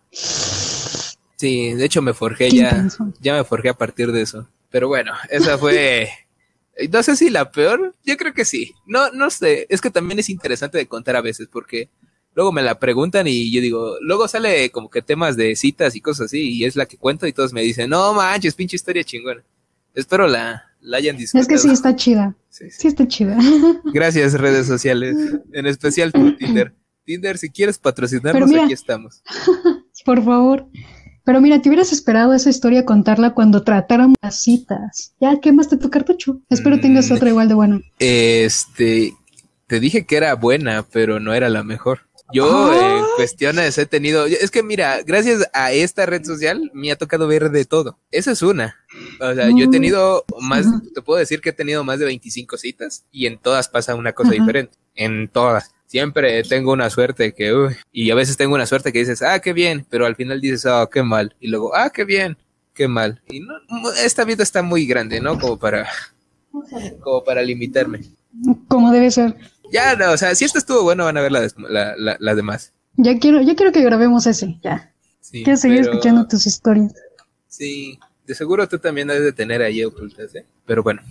Sí, de hecho me forjé ya, ya me forjé a partir de eso. Pero bueno, esa fue, no sé si la peor, yo creo que sí. No, no sé, es que también es interesante de contar a veces porque luego me la preguntan y yo digo, luego sale como que temas de citas y cosas así y es la que cuento y todos me dicen, no manches, pinche historia chingona. Espero la, la hayan disfrutado. Es que sí está chida. Sí, está chida. Gracias, redes sociales. En especial tu Tinder. Tinder, si quieres patrocinarnos, aquí estamos. Por favor. Pero mira, te hubieras esperado esa historia contarla cuando trataron las citas. Ya quemaste tu cartucho. Espero tengas otra igual de buena. Este, te dije que era buena, pero no era la mejor. Yo en ah. cuestiones he tenido, es que mira, gracias a esta red social me ha tocado ver de todo. Esa es una. O sea, yo he tenido más, te puedo decir que he tenido más de 25 citas y en todas pasa una cosa diferente. En todas. Siempre tengo una suerte que, uy, y a veces tengo una suerte que dices, ah, qué bien, pero al final dices, ah, qué mal. Y luego, ah, qué bien, qué mal. Y no, esta vida está muy grande, ¿no? Como para, como para limitarme. Como debe ser. Ya, no, o sea, si esto estuvo bueno, van a ver las la, demás. Ya quiero, ya quiero que grabemos ese, ya. quiero seguir escuchando tus historias. Sí, de seguro tú también debes de tener ahí ocultas, ¿eh? Pero bueno.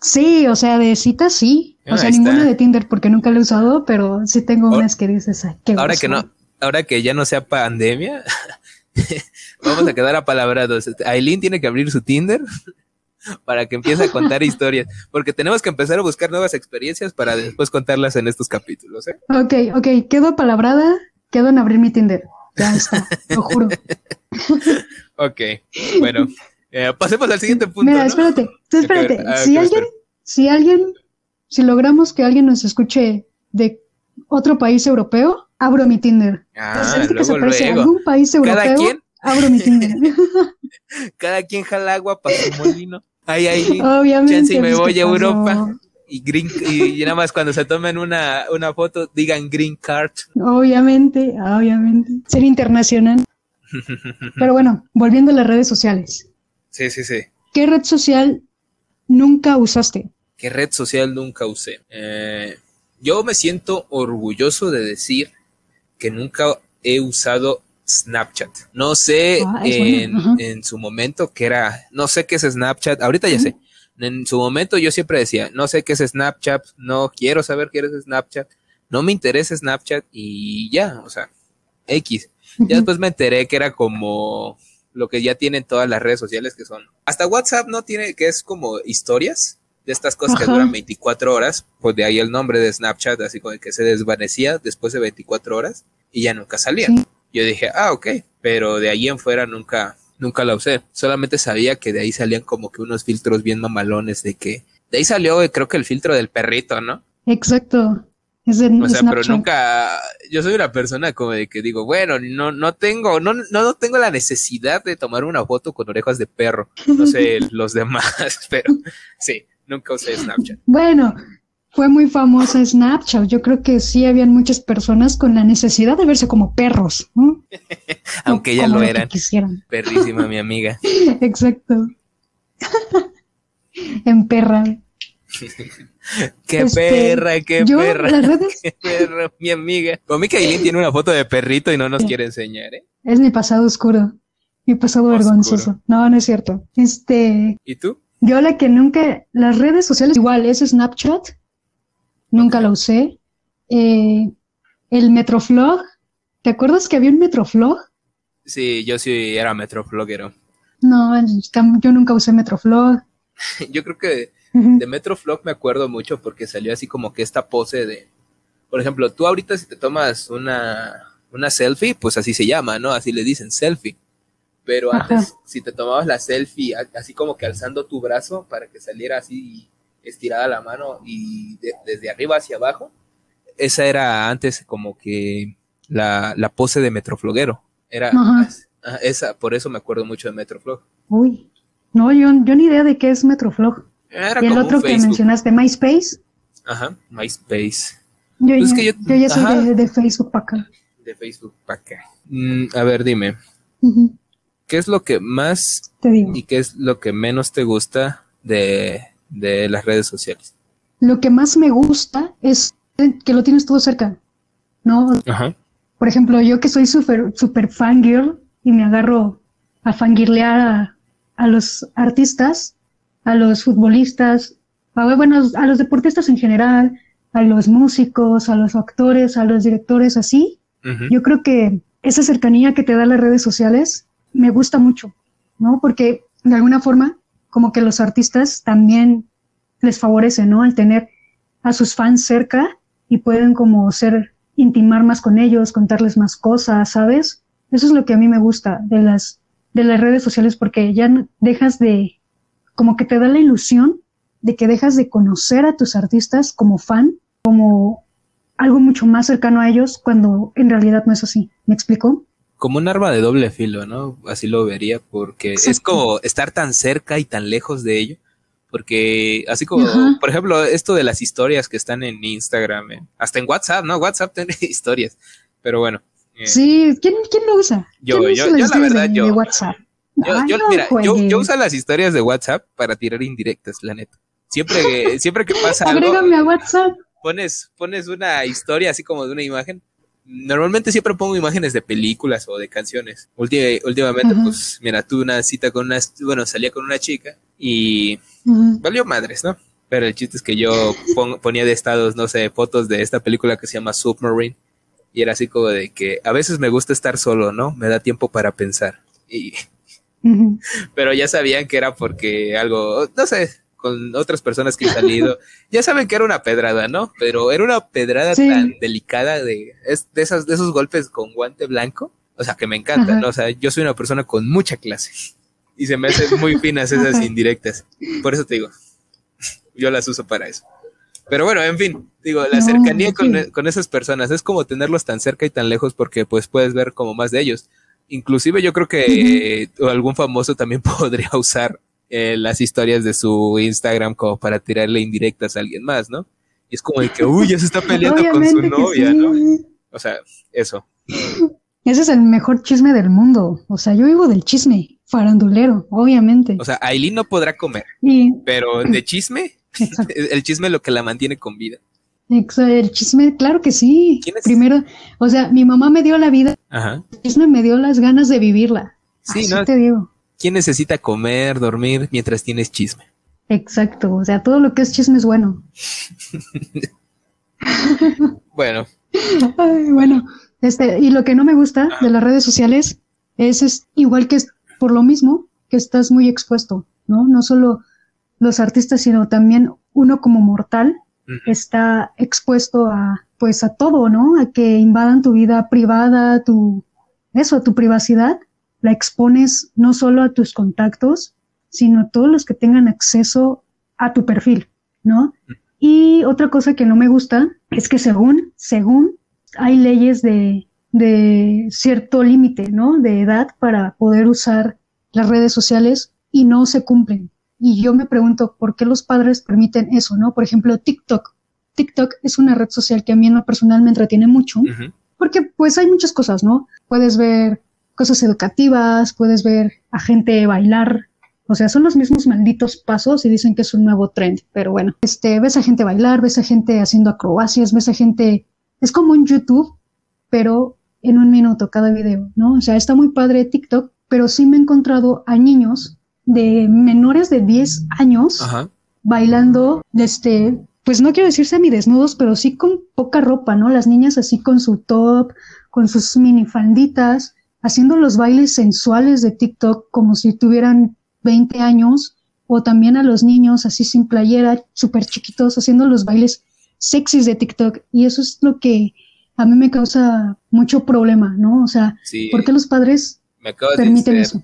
Sí, o sea, de citas sí. o sea, ninguna de Tinder porque nunca lo he usado, pero sí tengo unas que dices, qué Ahora que no, ahora que ya no sea pandemia, vamos a quedar apalabrados. Aileen tiene que abrir su Tinder para que empiece a contar historias, porque tenemos que empezar a buscar nuevas experiencias para después contarlas en estos capítulos. ¿eh? Ok, ok, quedo palabrada, quedo en abrir mi Tinder. Ya está, lo juro. ok, bueno, eh, pasemos al siguiente punto. Mira, espérate, espérate. si alguien, si alguien, si logramos que alguien nos escuche de otro país europeo, abro mi Tinder. Ah, luego, que se luego. algún país europeo, abro mi Tinder. Cada quien jala agua para su molino. Ahí, ahí. Obviamente. Chance y me pues, voy ¿qué a? Europa. Y, green, y nada más cuando se tomen una, una foto, digan green card. Obviamente, obviamente. Ser internacional. Pero bueno, volviendo a las redes sociales. Sí, sí, sí. ¿Qué red social nunca usaste? ¿Qué red social nunca usé? Eh, yo me siento orgulloso de decir que nunca he usado Snapchat. No sé Ah, bueno, en su momento que era, no sé qué es Snapchat, ahorita ya sé. En su momento yo siempre decía, no sé qué es Snapchat, no quiero saber qué es Snapchat, no me interesa Snapchat y ya, o sea, X. Ya después me enteré que era como lo que ya tienen todas las redes sociales que son. Hasta WhatsApp no tiene, que es como historias de estas cosas que duran 24 horas, pues de ahí el nombre de Snapchat, así como que se desvanecía después de 24 horas y ya nunca salía. Sí. Yo dije, ah, ok, pero de ahí en fuera nunca, nunca la usé. Solamente sabía que de ahí salían como que unos filtros bien mamalones de que, de ahí salió eh, creo que el filtro del perrito, ¿no? Exacto. Es de O sea, pero nunca, yo soy una persona como de que digo, bueno, no, no tengo, no, no, no tengo la necesidad de tomar una foto con orejas de perro. No sé los demás, pero sí, nunca usé Snapchat. Bueno, fue muy famosa Snapchat. Yo creo que sí habían muchas personas con la necesidad de verse como perros, ¿no? Aunque ya lo eran. quisieran. Perrísima mi amiga. Exacto. en perra. Qué Este, perra, qué yo, perra, las redes qué perra, mi amiga. Con mi Kailin tiene una foto de perrito y no nos quiere enseñar, ¿eh? es mi pasado oscuro. Mi pasado Oscuro. vergonzoso. No, no es cierto. Este, ¿Y tú? yo la que nunca, las redes sociales igual, es Snapchat. Nunca la usé. Eh, el Metroflog. ¿Te acuerdas que había un Metroflog? Sí, yo sí era metrofloguero. No, yo nunca usé Metroflog. Yo creo que. De Metroflog me acuerdo mucho porque salió así como que esta pose de, por ejemplo, tú ahorita si te tomas una, una selfie, pues así se llama, ¿no? Así le dicen selfie. Pero Ajá. antes, si te tomabas la selfie así como que alzando tu brazo para que saliera así estirada la mano y de- desde arriba hacia abajo, esa era antes como que la, la pose de Metrofloguero. Era Ajá. ah, esa, por eso me acuerdo mucho de Metroflog. Uy. No, yo, yo ni idea de qué es Metroflog. Era Y el como otro que mencionaste, MySpace. Ajá, MySpace. Yo, Pues es yo- que yo- yo ya soy de, de Facebook para acá. de Facebook para acá. Mm, a ver, dime, ¿qué es lo que más Te digo. y qué es lo que menos te gusta de, de las redes sociales? Lo que más me gusta es que lo tienes todo cerca. ¿No? Ajá. Por ejemplo, yo que soy súper super fangirl y me agarro a fangirlear a, a los artistas, a los futbolistas, a, bueno, a los deportistas en general, a los músicos, a los actores, a los directores, así. Yo creo que esa cercanía que te da las redes sociales me gusta mucho, ¿no? Porque de alguna forma, como que los artistas también les favorece, ¿no? Al tener a sus fans cerca y pueden como ser, intimar más con ellos, contarles más cosas, ¿sabes? Eso es lo que a mí me gusta de las, de las redes sociales porque ya dejas de, como que te da la ilusión de que dejas de conocer a tus artistas como fan, como algo mucho más cercano a ellos cuando en realidad no es así. ¿Me explico? Como un arma de doble filo, ¿no? Así lo vería, porque es como estar tan cerca y tan lejos de ello. Porque así como, Ajá. por ejemplo, esto de las historias que están en Instagram, en- hasta en WhatsApp, ¿no? WhatsApp tiene historias. Pero bueno. eh, Sí, ¿quién, quién lo usa? Yo, ¿Quién yo- usa las yo la verdad, de, yo. de WhatsApp? Yo, Ay, yo- no mira, yo, yo uso las historias de WhatsApp para tirar indirectas, la neta. Siempre que, siempre que pasa algo, Agrégame a WhatsApp. pones, pones una historia así como de una imagen. Normalmente siempre pongo imágenes de películas o de canciones. Ulti- últimamente, Ajá. pues, mira, tuve una cita con una, bueno, salía con una chica y Ujú. valió madres, ¿no? Pero el chiste es que yo pon- ponía de estados, no sé, fotos de esta película que se llama Submarine. Y era así como de que a veces me gusta estar solo, ¿no? Me da tiempo para pensar. Y, Pero ya sabían que era porque algo, no sé, con otras personas que he salido, ya saben que era una pedrada, ¿no? Pero era una pedrada Sí. tan delicada de, es, de, esas, de esos golpes con guante blanco, o sea, que me encantan, Ajá. ¿no? O sea, yo soy una persona con mucha clase y se me hacen muy finas esas Ajá. indirectas. Por eso te digo, yo las uso para eso. Pero bueno, en fin, digo, la No, cercanía con, con esas personas es como tenerlos tan cerca y tan lejos porque pues puedes ver como más de ellos. Inclusive yo creo que eh, algún famoso también podría usar eh, las historias de su Instagram como para tirarle indirectas a alguien más, ¿no? Y es como de que, uy, ya se está peleando con su novia, ¿no? O sea, eso. Ese es el mejor chisme del mundo. O sea, yo vivo del chisme farandulero, obviamente. O sea, Aileen no podrá comer, pero de chisme, el chisme es lo que la mantiene con vida. El chisme, claro que sí. Primero, o sea, mi mamá me dio la vida. Ajá. El chisme me dio las ganas de vivirla. Sí, Así te digo. ¿Quién necesita comer, dormir mientras tienes chisme? Exacto, o sea, todo lo que es chisme es bueno. bueno. bueno, este, y lo que no me gusta de las redes sociales es, es igual que es por lo mismo que estás muy expuesto, ¿no? No solo los artistas, sino también uno como mortal está expuesto a, pues a todo, ¿no? A que invadan tu vida privada, tu, eso, tu privacidad, la expones no solo a tus contactos, sino a todos los que tengan acceso a tu perfil, ¿no? Y otra cosa que no me gusta es que según, según hay leyes de, de cierto límite, ¿no? De edad para poder usar las redes sociales y no se cumplen. Y yo me pregunto, ¿por qué los padres permiten eso, no? Por ejemplo, TikTok. TikTok es una red social que a mí en lo personal me entretiene mucho, porque pues hay muchas cosas, ¿no? Puedes ver cosas educativas, puedes ver a gente bailar, o sea, son los mismos malditos pasos y dicen que es un nuevo trend, pero bueno, este, ves a gente bailar, ves a gente haciendo acrobacias, ves a gente, es como un YouTube, pero en un minuto cada video, ¿no? O sea, está muy padre TikTok, pero sí me he encontrado a niños de menores de 10 años bailando, este, pues no quiero decir semidesnudos, pero sí con poca ropa, ¿no? Las niñas así con su top, con sus minifalditas, haciendo los bailes sensuales de TikTok como si tuvieran 20 años, o también a los niños así sin playera, súper chiquitos, haciendo los bailes sexys de TikTok. Y eso es lo que a mí me causa mucho problema, ¿no? O sea, ¿por qué los padres me permiten eso?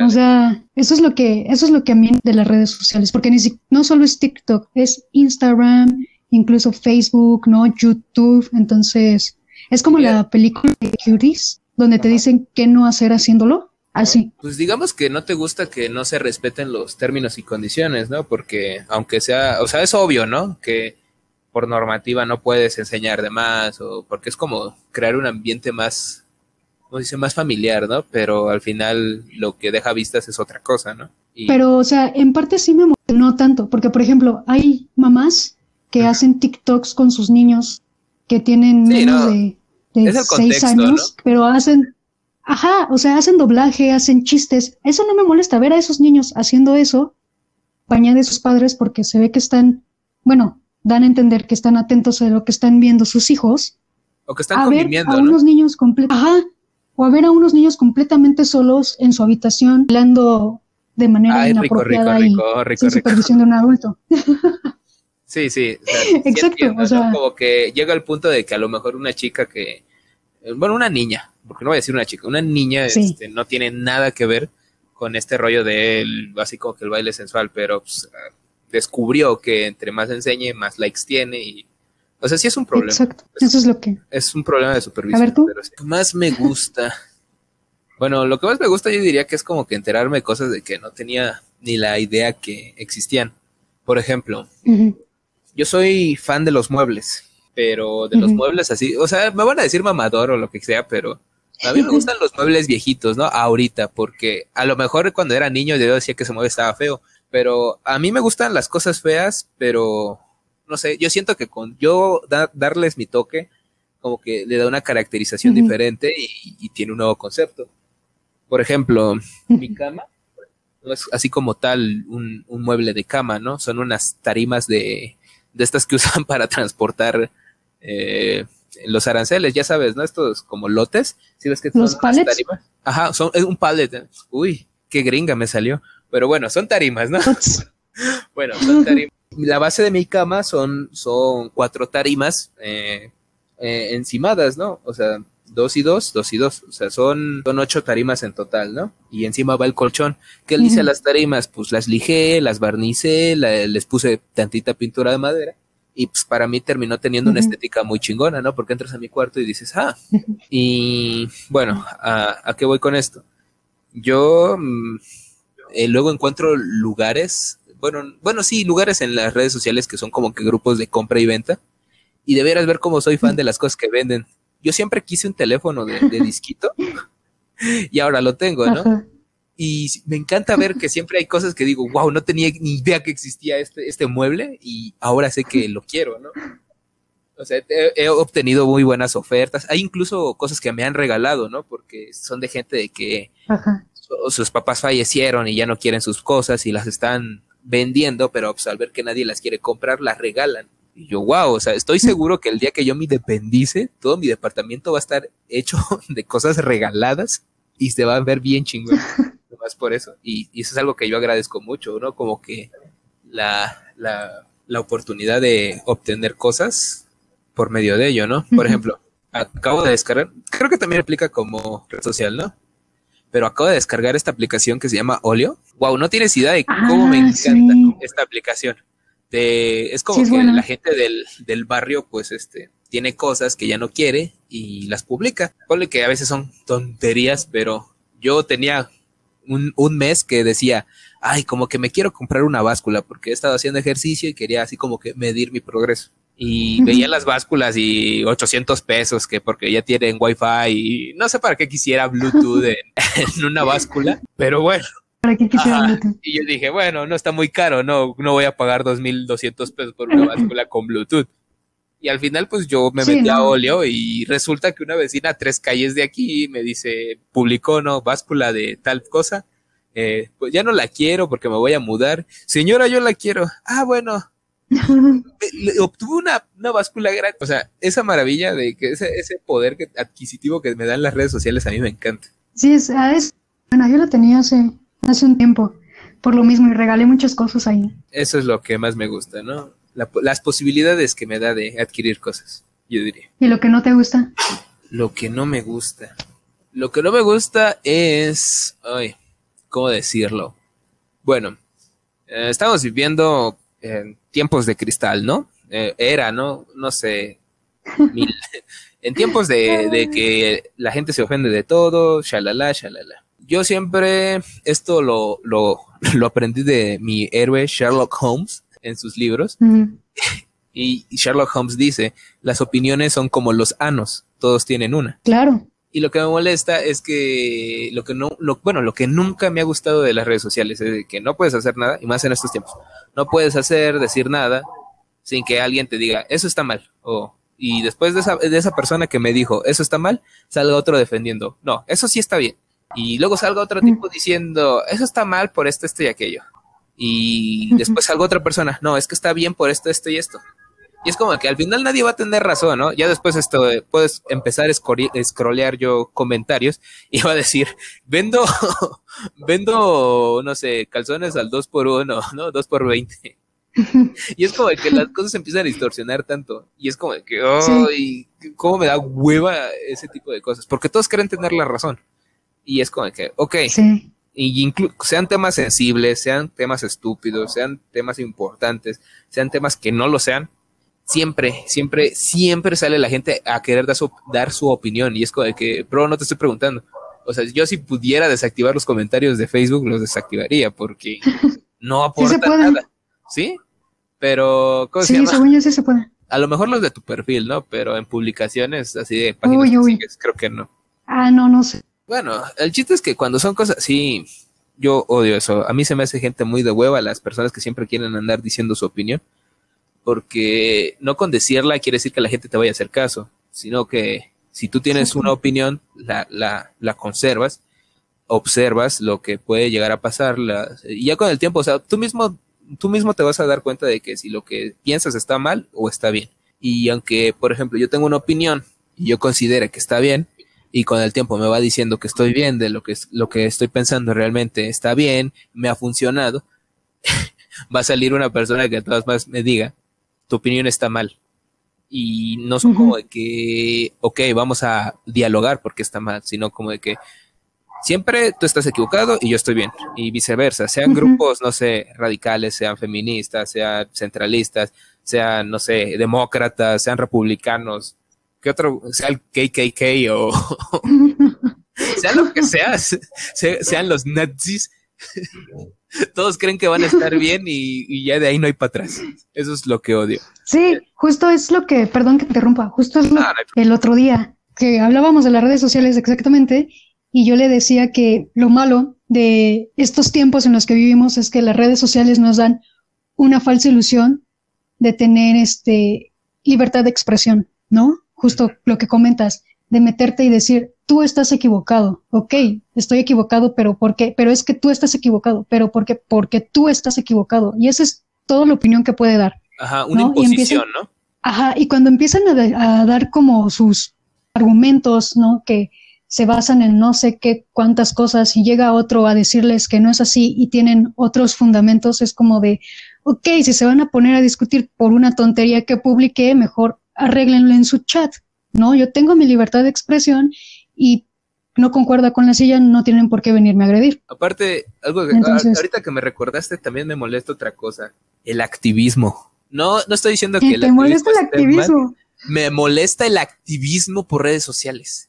O sea, eso es lo que, eso es lo que a mí de las redes sociales, porque ni no solo es TikTok, es Instagram, incluso Facebook, ¿no? YouTube, entonces es como la película de Cuties, donde te dicen qué no hacer haciéndolo. Así. Pues digamos que no te gusta que no se respeten los términos y condiciones, ¿no? Porque aunque sea, o sea, es obvio, ¿no? Que por normativa no puedes enseñar de más o porque es como crear un ambiente más, como dice, más familiar, ¿no? Pero al final lo que deja vistas es otra cosa, ¿no? Pero, o sea, en parte sí me no tanto, porque por ejemplo, hay mamás que hacen TikToks con sus niños que tienen menos de, seis años, pero hacen, ajá, o sea, hacen doblaje, hacen chistes. Eso no me molesta ver a esos niños haciendo eso, acompañados de sus padres, porque se ve que están, bueno, dan a entender que están atentos a lo que están viendo sus hijos. O que están a ver a unos niños Ajá. O a ver a unos niños completamente solos en su habitación, hablando de manera inapropiada y sin supervisión de un adulto. Sí, sí. Exacto. o sea, Como que llega el punto de que a lo mejor una chica que, eh, bueno, una niña, porque no voy a decir una chica, una niña este, no tiene nada que ver con este rollo de así como que el baile sensual, pero pues, descubrió que entre más enseñe, más likes tiene y... O sea, sí es un problema. Exacto, eso es lo que... Es un problema de supervisión. A ver tú. Pero más me gusta... bueno, lo que más me gusta yo diría que es como que enterarme de cosas de que no tenía ni la idea que existían. Por ejemplo, yo soy fan de los muebles, pero de los muebles así, o sea, me van a decir mamador o lo que sea, pero a mí me gustan los muebles viejitos, ¿no? Ahorita, porque a lo mejor cuando era niño yo decía que ese mueble estaba feo, pero a mí me gustan las cosas feas, pero no sé, yo siento que con yo darles mi toque, como que le da una caracterización diferente y, tiene un nuevo concepto. Por ejemplo, mi cama no es así como tal un, mueble de cama, ¿no? Son unas tarimas de, de estas que usan para transportar eh, los aranceles, ya sabes, ¿no? Estos como lotes, ¿sí ves que son ¿Los tarimas? Ajá, son es un pallet. Uy, qué gringa me salió. Pero bueno, son tarimas, ¿no? bueno, son tarimas. La base de mi cama son, son cuatro tarimas eh, eh, encimadas, ¿no? O sea, dos y dos, dos y dos. O sea, son, son ocho tarimas en total, ¿no? Y encima va el colchón. ¿Qué le hice a las tarimas? Pues las lijé, las barnicé, les puse tantita pintura de madera. Y pues para mí terminó teniendo una estética muy chingona, ¿no? Porque entras a mi cuarto y dices, ah. Y bueno, ¿a, a qué voy con esto? Yo mm, eh, luego encuentro lugares, bueno, bueno, sí, lugares en las redes sociales que son como que grupos de compra y venta. Y de veras ver cómo soy fan de las cosas que venden. Yo siempre quise un teléfono de, disquito y ahora lo tengo, ¿no? Y me encanta ver que siempre hay cosas que digo, wow, no tenía ni idea que existía este, este mueble y ahora sé que lo quiero, ¿no? O sea, he, obtenido muy buenas ofertas. Hay incluso cosas que me han regalado, ¿no? Porque son de gente de que sus papás fallecieron y ya no quieren sus cosas y las están vendiendo, pero pues, al ver que nadie las quiere comprar, las regalan. Y yo, wow, o sea, estoy seguro que el día que yo me dependice, todo mi departamento va a estar hecho de cosas regaladas y se va a ver bien chingón. Más por eso. Y, y, eso es algo que yo agradezco mucho, ¿no? Como que la, la, la oportunidad de obtener cosas por medio de ello, ¿no? Por ejemplo, acabo de descargar, creo que también aplica como red social, ¿no? Pero acabo de descargar esta aplicación que se llama Olio. Wow, no tienes idea de cómo me ah, encanta esta aplicación. es como que la gente del, del, barrio, pues, este, tiene cosas que ya no quiere y las publica. Ponle que a veces son tonterías, pero yo tenía un, un mes que decía, ay, como que me quiero comprar una báscula porque he estado haciendo ejercicio y quería así como que medir mi progreso y veía las básculas y 800 pesos que porque ya tienen wifi y no sé para qué quisiera Bluetooth en, una báscula, pero bueno. ¿Para qué quisiera Bluetooth? Y yo dije, bueno, no está muy caro, no, no voy a pagar 2.200 pesos por una báscula con Bluetooth. Y al final, pues yo me metí a óleo y resulta que una vecina a tres calles de aquí me dice, publicó, ¿no? Báscula de tal cosa. Eh, pues ya no la quiero porque me voy a mudar. Señora, yo la quiero. Ah, bueno, obtuve una, una báscula grande. O sea, esa maravilla de que ese, ese poder adquisitivo que me dan las redes sociales a mí me encanta. Sí, es, es, bueno, yo lo tenía hace, hace un tiempo, por lo mismo, y regalé muchas cosas ahí. Eso es lo que más me gusta, ¿no? las posibilidades que me da de adquirir cosas, yo diría. ¿Y lo que no te gusta? Lo que no me gusta. Lo que no me gusta es... Ay, ¿cómo decirlo? Bueno, eh, estamos viviendo en tiempos de cristal, ¿no? Eh, era, ¿no? No sé, en tiempos de, que la gente se ofende de todo, shalala, shalala. Yo siempre esto lo, lo, lo aprendí de mi héroe Sherlock Holmes en sus libros. y Sherlock Holmes dice, las opiniones son como los anos, todos tienen una. Claro. Y lo que me molesta es que lo que no, lo, bueno, lo que nunca me ha gustado de las redes sociales es que no puedes hacer nada, y más en estos tiempos, no puedes hacer, decir nada sin que alguien te diga, eso está mal, o, y después de esa, de esa persona que me dijo, eso está mal, salga otro defendiendo, no, eso sí está bien. Y luego salga otro tipo diciendo, eso está mal por esto, esto y aquello. Y después salga otra persona, no, es que está bien por esto, esto y esto. Y es como que al final nadie va a tener razón, ¿no? Ya después esto puedes empezar a scrollear yo comentarios y va a decir, vendo, vendo, no sé, calzones al 2 por 1 ¿no? 2 por 20 y es como que las cosas empiezan a distorsionar tanto. Y es como que, ¡ay! ¿Cómo me da hueva ese tipo de cosas? Porque todos quieren tener la razón. Y es como que, ok. Y sean temas sensibles, sean temas estúpidos, sean temas importantes, sean temas que no lo sean, siempre, siempre, siempre sale la gente a querer dar su, dar su opinión. Y es como que, bro, no te estoy preguntando. O sea, yo si pudiera desactivar los comentarios de Facebook, los desactivaría porque no aporta nada. ¿Sí? Pero, ¿cómo sí, según yo sí se puede. A lo mejor los de tu perfil, ¿no? Pero en publicaciones así de páginas creo que no. Ah, no, no sé. Bueno, el chiste es que cuando son cosas así, yo odio eso. A mí se me hace gente muy de hueva las personas que siempre quieren andar diciendo su opinión porque no con decirla quiere decir que la gente te vaya a hacer caso, sino que si tú tienes una opinión, la, la, la conservas, observas lo que puede llegar a pasar, y ya con el tiempo, o sea, tú mismo, tú mismo te vas a dar cuenta de que si lo que piensas está mal o está bien. Y aunque, por ejemplo, yo tengo una opinión y yo considero que está bien, y con el tiempo me va diciendo que estoy bien, de lo que, lo que estoy pensando realmente está bien, me ha funcionado, va a salir una persona que todas más me diga tu opinión está mal. Y no son como de que, ok, vamos a dialogar porque está mal, sino como de que siempre tú estás equivocado y yo estoy bien, y viceversa, sean grupos, no sé, radicales, sean feministas, sean centralistas, sean, no sé, demócratas, sean republicanos, ¿qué otro? Sea el KKK o sea lo que sea, sean los nazis, Todos creen que van a estar bien y, ya de ahí no hay para atrás. Eso es lo que odio. Sí, justo es lo que, perdón que interrumpa, justo es lo el otro día que hablábamos de las redes sociales exactamente y yo le decía que lo malo de estos tiempos en los que vivimos es que las redes sociales nos dan una falsa ilusión de tener este libertad de expresión, ¿no? Justo lo que comentas, de meterte y decir, tú estás equivocado, ok, estoy equivocado, pero ¿por qué? Pero es que tú estás equivocado, pero ¿por qué? Porque tú estás equivocado. Y esa es toda la opinión que puede dar. Ajá, una imposición, ¿no? Ajá, y cuando empiezan a, a, dar como sus argumentos, ¿no? Que se basan en no sé qué cuántas cosas y llega otro a decirles que no es así y tienen otros fundamentos, es como de, ok, si se van a poner a discutir por una tontería que publiqué, mejor arréglenlo en su chat, ¿no? Yo tengo mi libertad de expresión y no concuerda con la silla, no tienen por qué venirme a agredir. Aparte, algo que ahorita que me recordaste también me molesta otra cosa, el activismo. No, no estoy diciendo que... ¿Te molesta el activismo? Me molesta el activismo por redes sociales.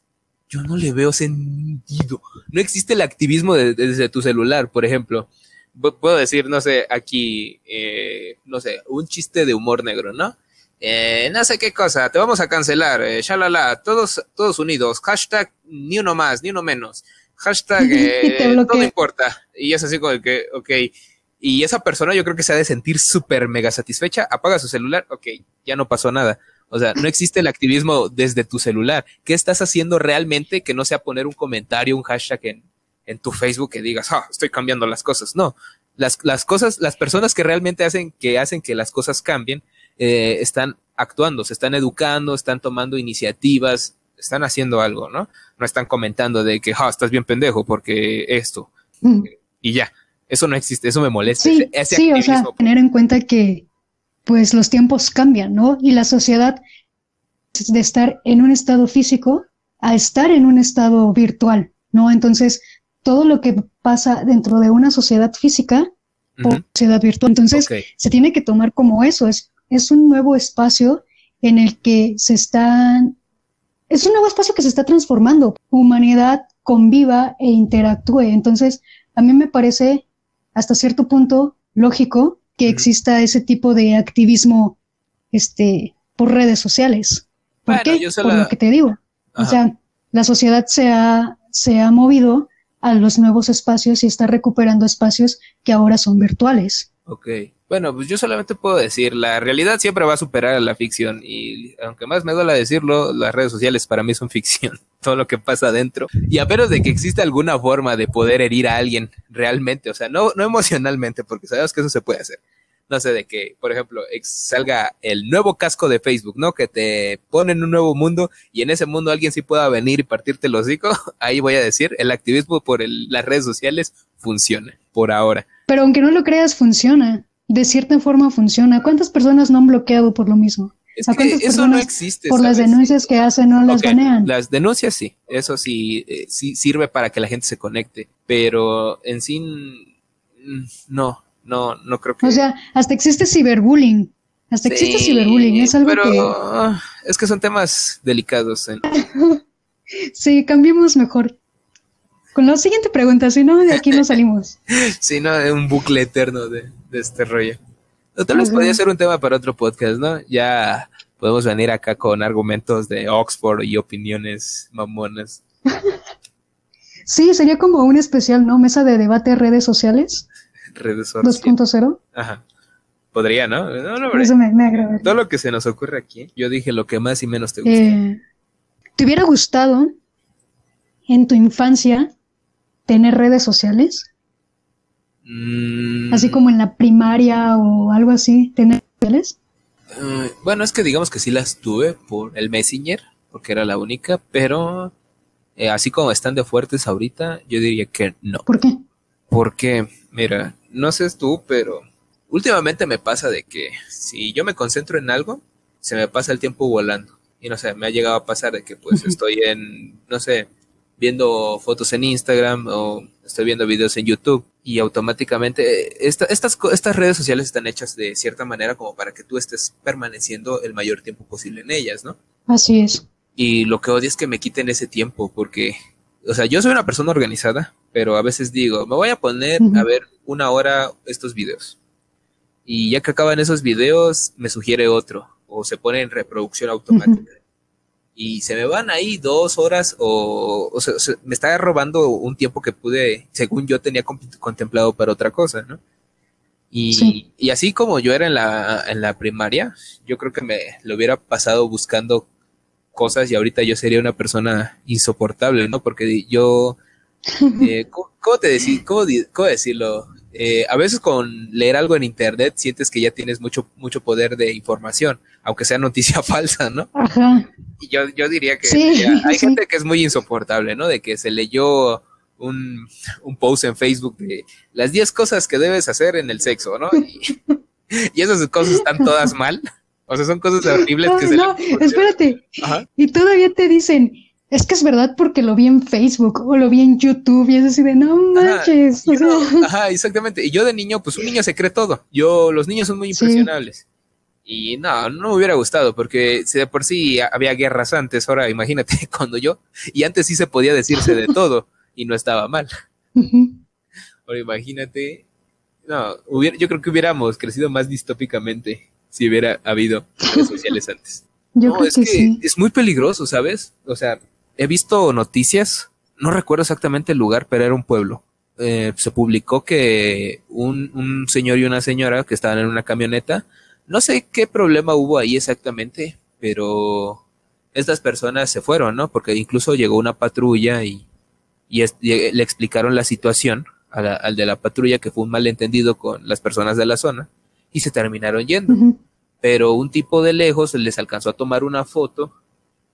Yo no le veo sentido. No existe el activismo desde tu celular, por ejemplo puedo decir, no sé, aquí, eh, no sé, un chiste de humor negro, ¿no? Eh, no sé qué cosa, te vamos a cancelar, eh, shalala, todos, todos unidos, hashtag ni uno más, ni uno menos, hashtag eh, todo importa. Y es así como que, ok, y esa persona yo creo que se ha de sentir súper mega satisfecha, apaga su celular, ok, ya no pasó nada. O sea, no existe el activismo desde tu celular. ¿Qué estás haciendo realmente que no sea poner un comentario, un hashtag en, en tu Facebook que digas, ah, estoy cambiando las cosas. No, las, las cosas, las personas que realmente hacen que hacen que las cosas cambien, eh, están actuando, se están educando, están tomando iniciativas, están haciendo algo, ¿no? No están comentando de que, ah, estás bien pendejo porque esto. Mm. Y ya, eso no existe, eso me molesta. Sí, sí o sea, tener en cuenta que pues los tiempos cambian, ¿no? Y la sociedad de estar en un estado físico a estar en un estado virtual, ¿no? Entonces, todo lo que pasa dentro de una sociedad física o sociedad virtual. Entonces, se tiene que tomar como eso, es, es un nuevo espacio en el que se están, es un nuevo espacio que se está transformando, humanidad conviva e interactúe. Entonces, a mí me parece hasta cierto punto lógico que exista ese tipo de activismo este, por redes sociales. ¿Por qué? Por lo que te digo. O sea, la sociedad se ha, se ha movido a los nuevos espacios y está recuperando espacios que ahora son virtuales. Ok. Bueno, pues yo solamente puedo decir, la realidad siempre va a superar a la ficción y aunque más me duela decirlo, las redes sociales para mí son ficción, todo lo que pasa adentro. Y a menos de que exista alguna forma de poder herir a alguien realmente, o sea, no, no emocionalmente, porque sabemos que eso se puede hacer, no sé, de que, por ejemplo, salga el nuevo casco de Facebook, ¿no? Que te pone en un nuevo mundo y en ese mundo alguien sí pueda venir y partirte el hocico, ahí voy a decir, el activismo por las redes sociales funciona, por ahora. Pero aunque no lo creas, funciona. De cierta forma funciona. ¿Cuántas personas no han bloqueado por lo mismo? eso no existe. Por las denuncias que hacen, no las banean. Las denuncias sí, eso sí, eh, sí sirve para que la gente se conecte, pero en sí, mm, no, no, no creo que. O sea, hasta existe ciberbullying. Hasta existe ciberbullying. Es algo pero que. Es que son temas delicados. sí, cambiemos mejor. Con la siguiente pregunta, si no, de aquí no salimos. sí, no, es un bucle eterno de, este rollo. tal vez podría ser un tema para otro podcast, ¿no? Ya podemos venir acá con argumentos de Oxford y opiniones mamonas. sí, sería como un especial, ¿no? Mesa de debate redes sociales redes 2.0. Ajá. Podría, ¿no? Eso me, agrada. Todo lo que se nos ocurre aquí, yo dije lo que más y menos te gusta. Eh, ¿Te hubiera gustado en tu infancia tener redes sociales? Mm. Así como en la primaria o algo así, tener redes eh, bueno, es que digamos que sí las tuve por el Messenger, porque era la única, pero eh, así como están de fuertes ahorita, yo diría que no. ¿Por qué? Porque, mira, no sé tú, pero últimamente me pasa de que si yo me concentro en algo, se me pasa el tiempo volando. Y no sé, me ha llegado a pasar de que pues estoy en, no sé, viendo fotos en Instagram o estoy viendo videos en YouTube y automáticamente estas, estas redes sociales están hechas de cierta manera como para que tú estés permaneciendo el mayor tiempo posible en ellas, ¿no? Así es. Y lo que odio es que me quiten ese tiempo porque o sea, yo soy una persona organizada, pero a veces digo, me voy a poner a ver una hora estos videos. Y ya que acaban esos videos, me sugiere otro, o se pone en reproducción automática. Y se me van ahí dos horas, o, o sea, me está robando un tiempo que pude, según yo tenía contemplado para otra cosa, ¿no? Y, y, así como yo era en la, en la primaria, yo creo que me lo hubiera pasado buscando cosas y ahorita yo sería una persona insoportable, ¿no? Porque yo, eh, ¿cómo, te decir, cómo, decirlo? Eh, a veces con leer algo en internet sientes que ya tienes mucho, mucho poder de información, aunque sea noticia falsa, ¿no? Ajá. Y yo, yo diría que hay gente que es muy insoportable, ¿no? De que se leyó un, un post en Facebook de las 10 cosas que debes hacer en el sexo, ¿no? Y, y esas cosas están todas mal. O sea, son cosas horribles que se No, espérate. Y todavía te dicen, es que es verdad porque lo vi en Facebook o lo vi en YouTube y es así de no manches. Ajá, exactamente. Y yo de niño, pues un niño se cree todo. Yo, los niños son muy impresionables. Y no, no me hubiera gustado porque si de por sí había guerras antes, ahora imagínate cuando yo, y antes sí se podía decirse de todo y no estaba mal. Ahora imagínate, no, hubiera, yo creo que hubiéramos crecido más distópicamente si hubiera habido redes sociales antes. Yo no, es que, es muy peligroso, ¿sabes? O sea, he visto noticias, no recuerdo exactamente el lugar, pero era un pueblo. Eh, se publicó que un, un señor y una señora que estaban en una camioneta, no sé qué problema hubo ahí exactamente, pero estas personas se fueron, ¿no? Porque incluso llegó una patrulla y y, le explicaron la situación al de la patrulla que fue un malentendido con las personas de la zona y se terminaron yendo. Pero un tipo de lejos les alcanzó a tomar una foto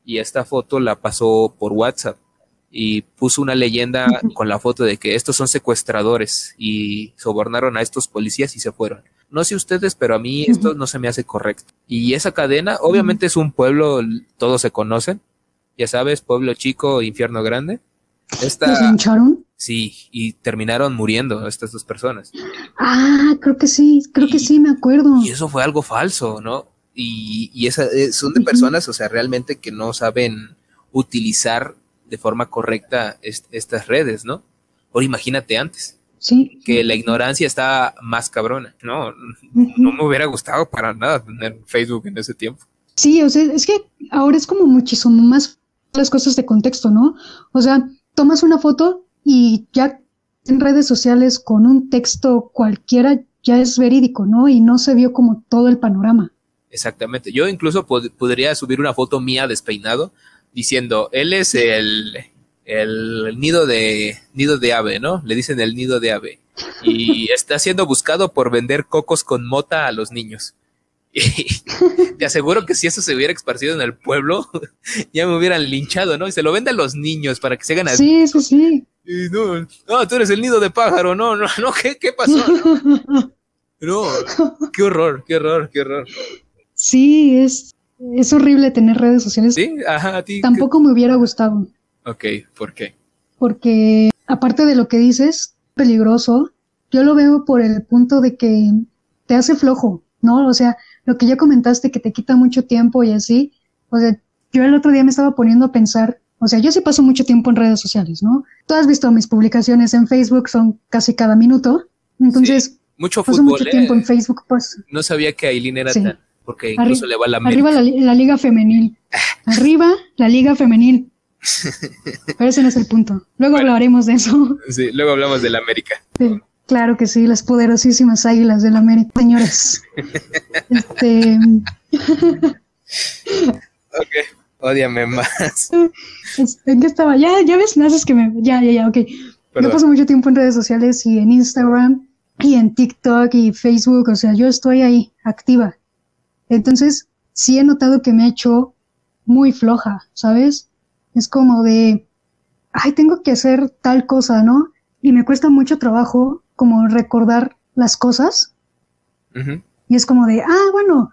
y esta foto la pasó por WhatsApp y puso una leyenda con la foto de que estos son secuestradores y sobornaron a estos policías y se fueron. No sé ustedes, pero a mí esto no se me hace correcto. Y esa cadena, obviamente es un pueblo, todos se conocen, ya sabes, pueblo chico, infierno grande. Esta, ¿Los lincharon? Sí, y terminaron muriendo estas dos personas. Ah, creo que sí, creo que sí, me acuerdo. Y eso fue algo falso, ¿no? Y, y esa, eh, son de personas, o sea, realmente que no saben utilizar de forma correcta estas redes, ¿no? Por imagínate antes. Sí. Que la ignorancia está más cabrona. No, no me hubiera gustado para nada tener Facebook en ese tiempo. Sí, o sea, es que ahora es como muchísimo más las cosas de contexto, ¿no? O sea, tomas una foto y ya en redes sociales con un texto cualquiera ya es verídico, ¿no? Y no se vio como todo el panorama. Exactamente. Yo incluso podría subir una foto mía despeinado diciendo, él es el, el nido de nido de ave, ¿no? Le dicen el nido de ave. Y está siendo buscado por vender cocos con mota a los niños. Y te aseguro que si eso se hubiera esparcido en el pueblo, ya me hubieran linchado, ¿no? Y se lo venden a los niños para que se hagan Sí, sí, sí. no, no, tú eres el nido de pájaro, no, no, no, ¿qué, qué pasó? No, qué horror, qué horror, qué horror. Sí, es, es horrible tener redes sociales. Sí, ajá, a ti. Tampoco me hubiera gustado. Ok, ¿por qué? Porque aparte de lo que dices, peligroso, yo lo veo por el punto de que te hace flojo, ¿no? O sea, lo que ya comentaste que te quita mucho tiempo y así, o sea, yo el otro día me estaba poniendo a pensar, o sea, yo sí paso mucho tiempo en redes sociales, ¿no? Tú has visto mis publicaciones en Facebook, son casi cada minuto, entonces mucho paso mucho tiempo en Facebook. Pues. No sabía que Aileen era tan, porque incluso le va a la Arriba la, liga femenil, arriba la liga femenil. Pero ese no es el punto. Luego hablaremos de eso. Sí, luego hablamos de la América. Sí. Claro que sí, las poderosísimas águilas de la América, señores. este... ok, odiame más. ¿En qué estaba? Ya, ya ves, no haces que me... Ya, ya, ya, ok. Yo paso mucho tiempo en redes sociales y en Instagram y en TikTok y Facebook, o sea, yo estoy ahí, activa. Entonces, sí he notado que me ha hecho muy floja, ¿sabes? Es como de, ay, tengo que hacer tal cosa, ¿no? Y me cuesta mucho trabajo como recordar las cosas. Y es como de, ah, bueno,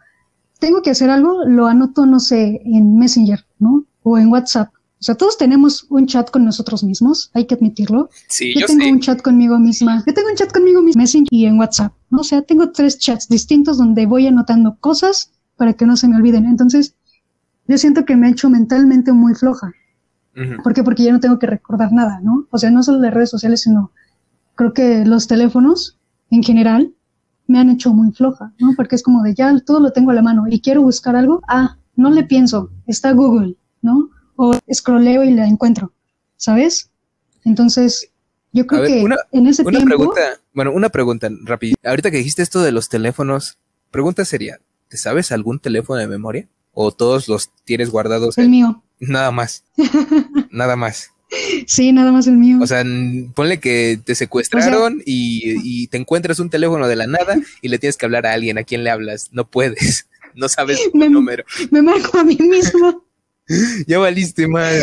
tengo que hacer algo, lo anoto, no sé, en Messenger, ¿no? O en WhatsApp. O sea, todos tenemos un chat con nosotros mismos, hay que admitirlo. Sí, yo, tengo un chat conmigo misma. Yo tengo un chat conmigo misma, Messenger y en WhatsApp. ¿no? O sea, tengo tres chats distintos donde voy anotando cosas para que no se me olviden. Entonces, yo siento que me ha hecho mentalmente muy floja. ¿Por qué? Porque ya no tengo que recordar nada, ¿no? O sea, no solo las redes sociales, sino creo que los teléfonos en general me han hecho muy floja, ¿no? Porque es como de ya todo lo tengo a la mano y quiero buscar algo, ah, no le pienso, está Google, ¿no? O scrolleo y la encuentro, ¿sabes? Entonces, yo creo que en ese una tiempo... Pregunta, bueno, una pregunta rápida. Ahorita que dijiste esto de los teléfonos, pregunta sería, ¿te sabes algún teléfono de memoria? ¿O todos los tienes guardados? El mío. Nada más. nada más. Sí, nada más el mío. O sea, ponle que te secuestraron y, te encuentras un teléfono de la nada y le tienes que hablar a alguien. ¿A quién le hablas? No puedes. No sabes el número. Me marco a mí mismo. ya valiste mal.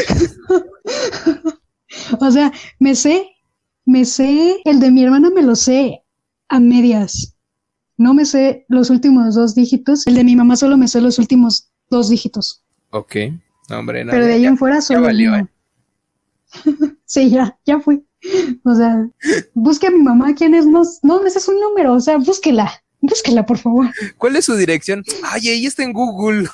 o sea, me sé, me sé, el de mi hermana me lo sé a medias. No me sé los últimos dos dígitos. El de mi mamá solo me sé los últimos dos dígitos. Ok. hombre, Pero de ahí en fuera solo. valió, ¿eh? sí, ya, ya fui. O sea, busque a mi mamá, ¿quién es? No, no, ese es un número, o sea, búsquela, búsquela, por favor. ¿Cuál es su dirección? Ay, ahí está en Google.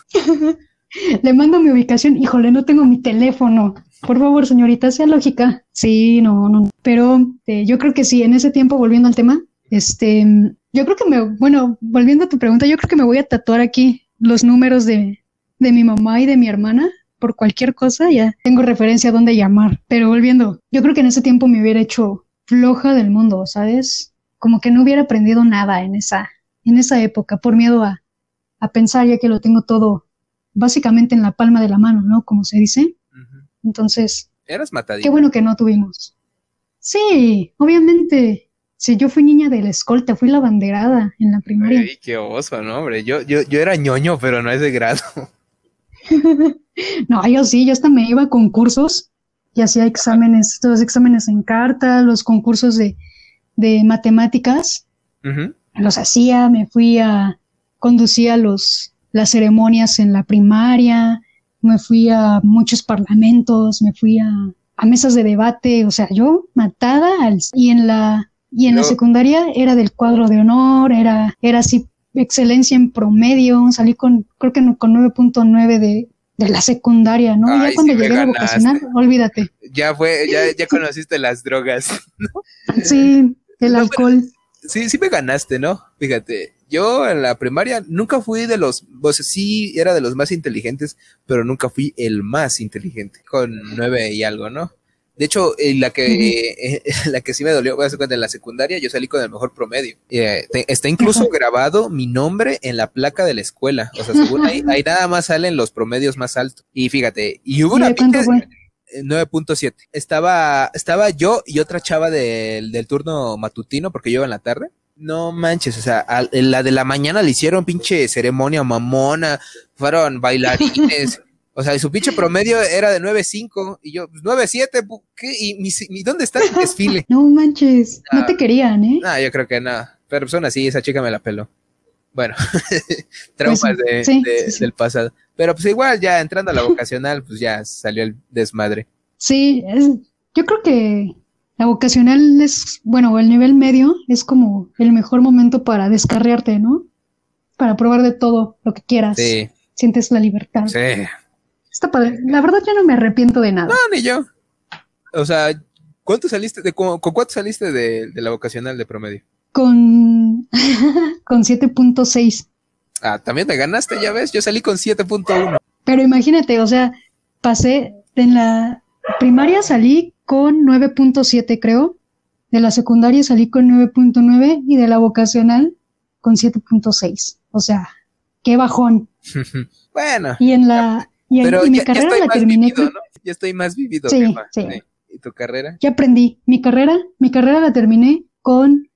Le mando mi ubicación, híjole, no tengo mi teléfono. Por favor, señorita, sea lógica. Sí, no, no. Pero eh, yo creo que sí, en ese tiempo, volviendo al tema, este, yo creo que me, bueno, volviendo a tu pregunta, yo creo que me voy a tatuar aquí los números de, de mi mamá y de mi hermana por cualquier cosa, ya tengo referencia a dónde llamar. Pero volviendo, yo creo que en ese tiempo me hubiera hecho floja del mundo, ¿sabes? Como que no hubiera aprendido nada en esa, en esa época por miedo a, a pensar ya que lo tengo todo básicamente en la palma de la mano, ¿no? Como se dice. Entonces, eras matadita. Qué bueno que no tuvimos. Sí, obviamente. Si yo fui niña de la escolta, fui la banderada en la primaria. Ay, qué oso, ¿no, hombre? Yo, yo, yo era ñoño, pero no es de grado. no, yo sí, yo hasta me iba a concursos y hacía exámenes, los exámenes en carta, los concursos de, de matemáticas. Los hacía, me fui a, conducía los, las ceremonias en la primaria, me fui a muchos parlamentos, me fui a, a mesas de debate, o sea, yo matada al, y en la y en la secundaria era del cuadro de honor, era era así excelencia en promedio, salí con, creo que con 9.9 de, de la secundaria, ¿no? ya cuando llegué a la vocacional, olvídate. Ya fue, ya, ya conociste las drogas. Sí, el alcohol. sí, sí me ganaste, ¿no? Fíjate, yo en la primaria nunca fui de los, o sea, sí era de los más inteligentes, pero nunca fui el más inteligente, con nueve y algo, ¿no? De hecho, eh, la que eh, la que sí me dolió, voy a hacer cuenta, en la secundaria yo salí con el mejor promedio. Eh, está incluso grabado mi nombre en la placa de la escuela. O sea, según ahí, ahí nada más salen los promedios más altos. Y fíjate, y hubo una 9.7. Estaba, estaba yo y otra chava del, del turno matutino, porque yo iba en la tarde. No manches, o sea, la de la mañana le hicieron pinche ceremonia mamona, fueron bailarines, O sea, su pinche promedio era de 9.5 y yo, pues 9.7, ¿qué? ¿Y, mi, dónde está el desfile? No manches, no, te querían, ¿eh? No, yo creo que no. Pero son así, esa chica me la peló. Bueno, traumas pues de, del pasado. Pero pues igual, ya entrando a la vocacional, pues ya salió el desmadre. Sí, yo creo que la vocacional es, bueno, el nivel medio es como el mejor momento para descarriarte, ¿no? Para probar de todo lo que quieras. Sí. Sientes la libertad. Sí. Está padre. La verdad ya no me arrepiento de nada. No, ni yo. O sea, ¿cuánto saliste de, con, cuánto saliste de, la vocacional de promedio? Con, con 7.6. Ah, también te ganaste, ya ves. Yo salí con 7.1. Pero imagínate, o sea, pasé en la primaria salí con 9.7, creo. De la secundaria salí con 9.9 y de la vocacional con 7.6. O sea, qué bajón. bueno. Y en la y, Pero mi carrera la terminé. Vivido, ¿no? Ya estoy más vivido. Sí, sí. ¿Y tu carrera? Ya aprendí. Mi carrera, mi carrera la terminé con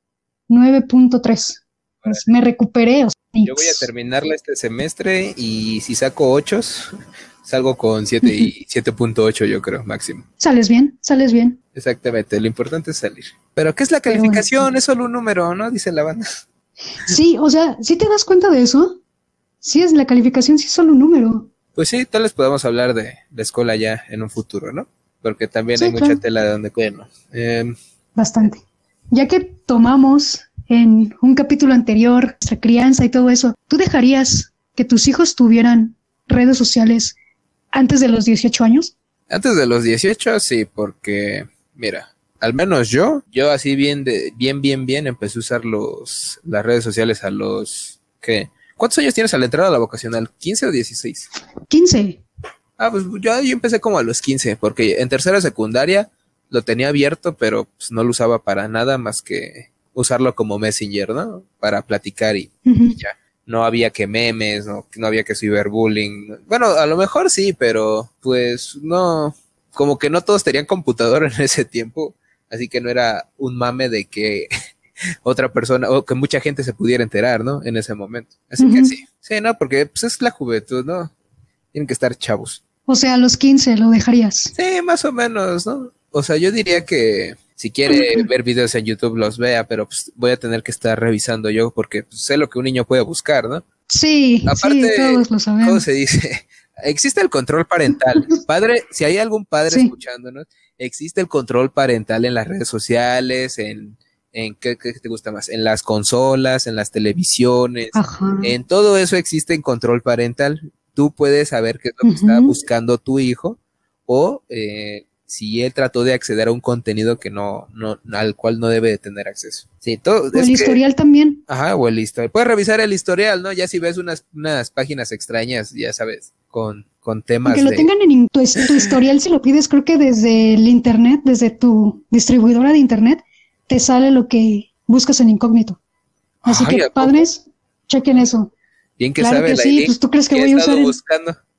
9.3. Pues me recuperé. Yo voy a terminarla este semestre y si saco 8, salgo con 7 y 7.8 yo creo, máximo. Sales bien, sales bien. Exactamente, lo importante es salir. Pero ¿qué es la calificación? Es solo un número, ¿no? Dice la banda. Sí, o sea, si te das cuenta de eso, sí es la calificación, sí es solo un número pues sí, tal vez podamos hablar de la escuela ya en un futuro, ¿no? Porque también hay mucha tela de donde cuernos. Em, Bastante. Ya que tomamos en un capítulo anterior nuestra crianza y todo eso, ¿tú dejarías que tus hijos tuvieran redes sociales antes de los 18 años? Antes de los 18, sí, porque, mira, al menos yo, yo así bien, de, bien, bien, bien, empecé a usar los, las redes sociales a los, ¿qué? ¿Cuántos años tienes a la entrada a la vocacional? ¿15 o 16? 15. Ah, pues yo, yo empecé como a los 15, porque en tercera secundaria lo tenía abierto, pero pues, no lo usaba para nada más que usarlo como Messenger, ¿no? Para platicar y, y ya. No había que memes, no, no había que ciberbullying. Bueno, a lo mejor sí, pero pues no, como que no todos tenían computadora en ese tiempo, así que no era un mame de que otra persona o que mucha gente se pudiera enterar, ¿no? En ese momento. Así que sí, sí, no, porque pues es la juventud, ¿no? Tienen que estar chavos. O sea, a los 15 lo dejarías. Sí, más o menos, ¿no? O sea, yo diría que si quiere ver videos en YouTube los vea, pero pues voy a tener que estar revisando yo porque pues, sé lo que un niño puede buscar, ¿no? Sí, Aparte, sí, todos lo sabemos. ¿cómo se dice? Existe el control parental. Padre, si hay algún padre Sí. escuchándonos, existe el control parental en las redes sociales, en, en ¿qué, qué te gusta más? En las consolas, en las televisiones, Ajá. en todo eso existe en control parental. Tú puedes saber qué es lo que está buscando tu hijo o eh, si él trató de acceder a un contenido que no, no, al cual no debe de tener acceso. Sí, todo. O el que- historial también. Ajá, o el historial. Puedes revisar el historial, ¿no? Ya si ves unas, unas páginas extrañas, ya sabes, con, con temas Aunque lo de... tengan en in- tu, historial, si lo pides, creo que desde el internet, desde tu distribuidora de internet, te sale lo que buscas en incógnito. Así Ay, ¿a que, padres, chequen eso. Bien que claro sabe que la sí, pues tú crees que he voy a usar el-.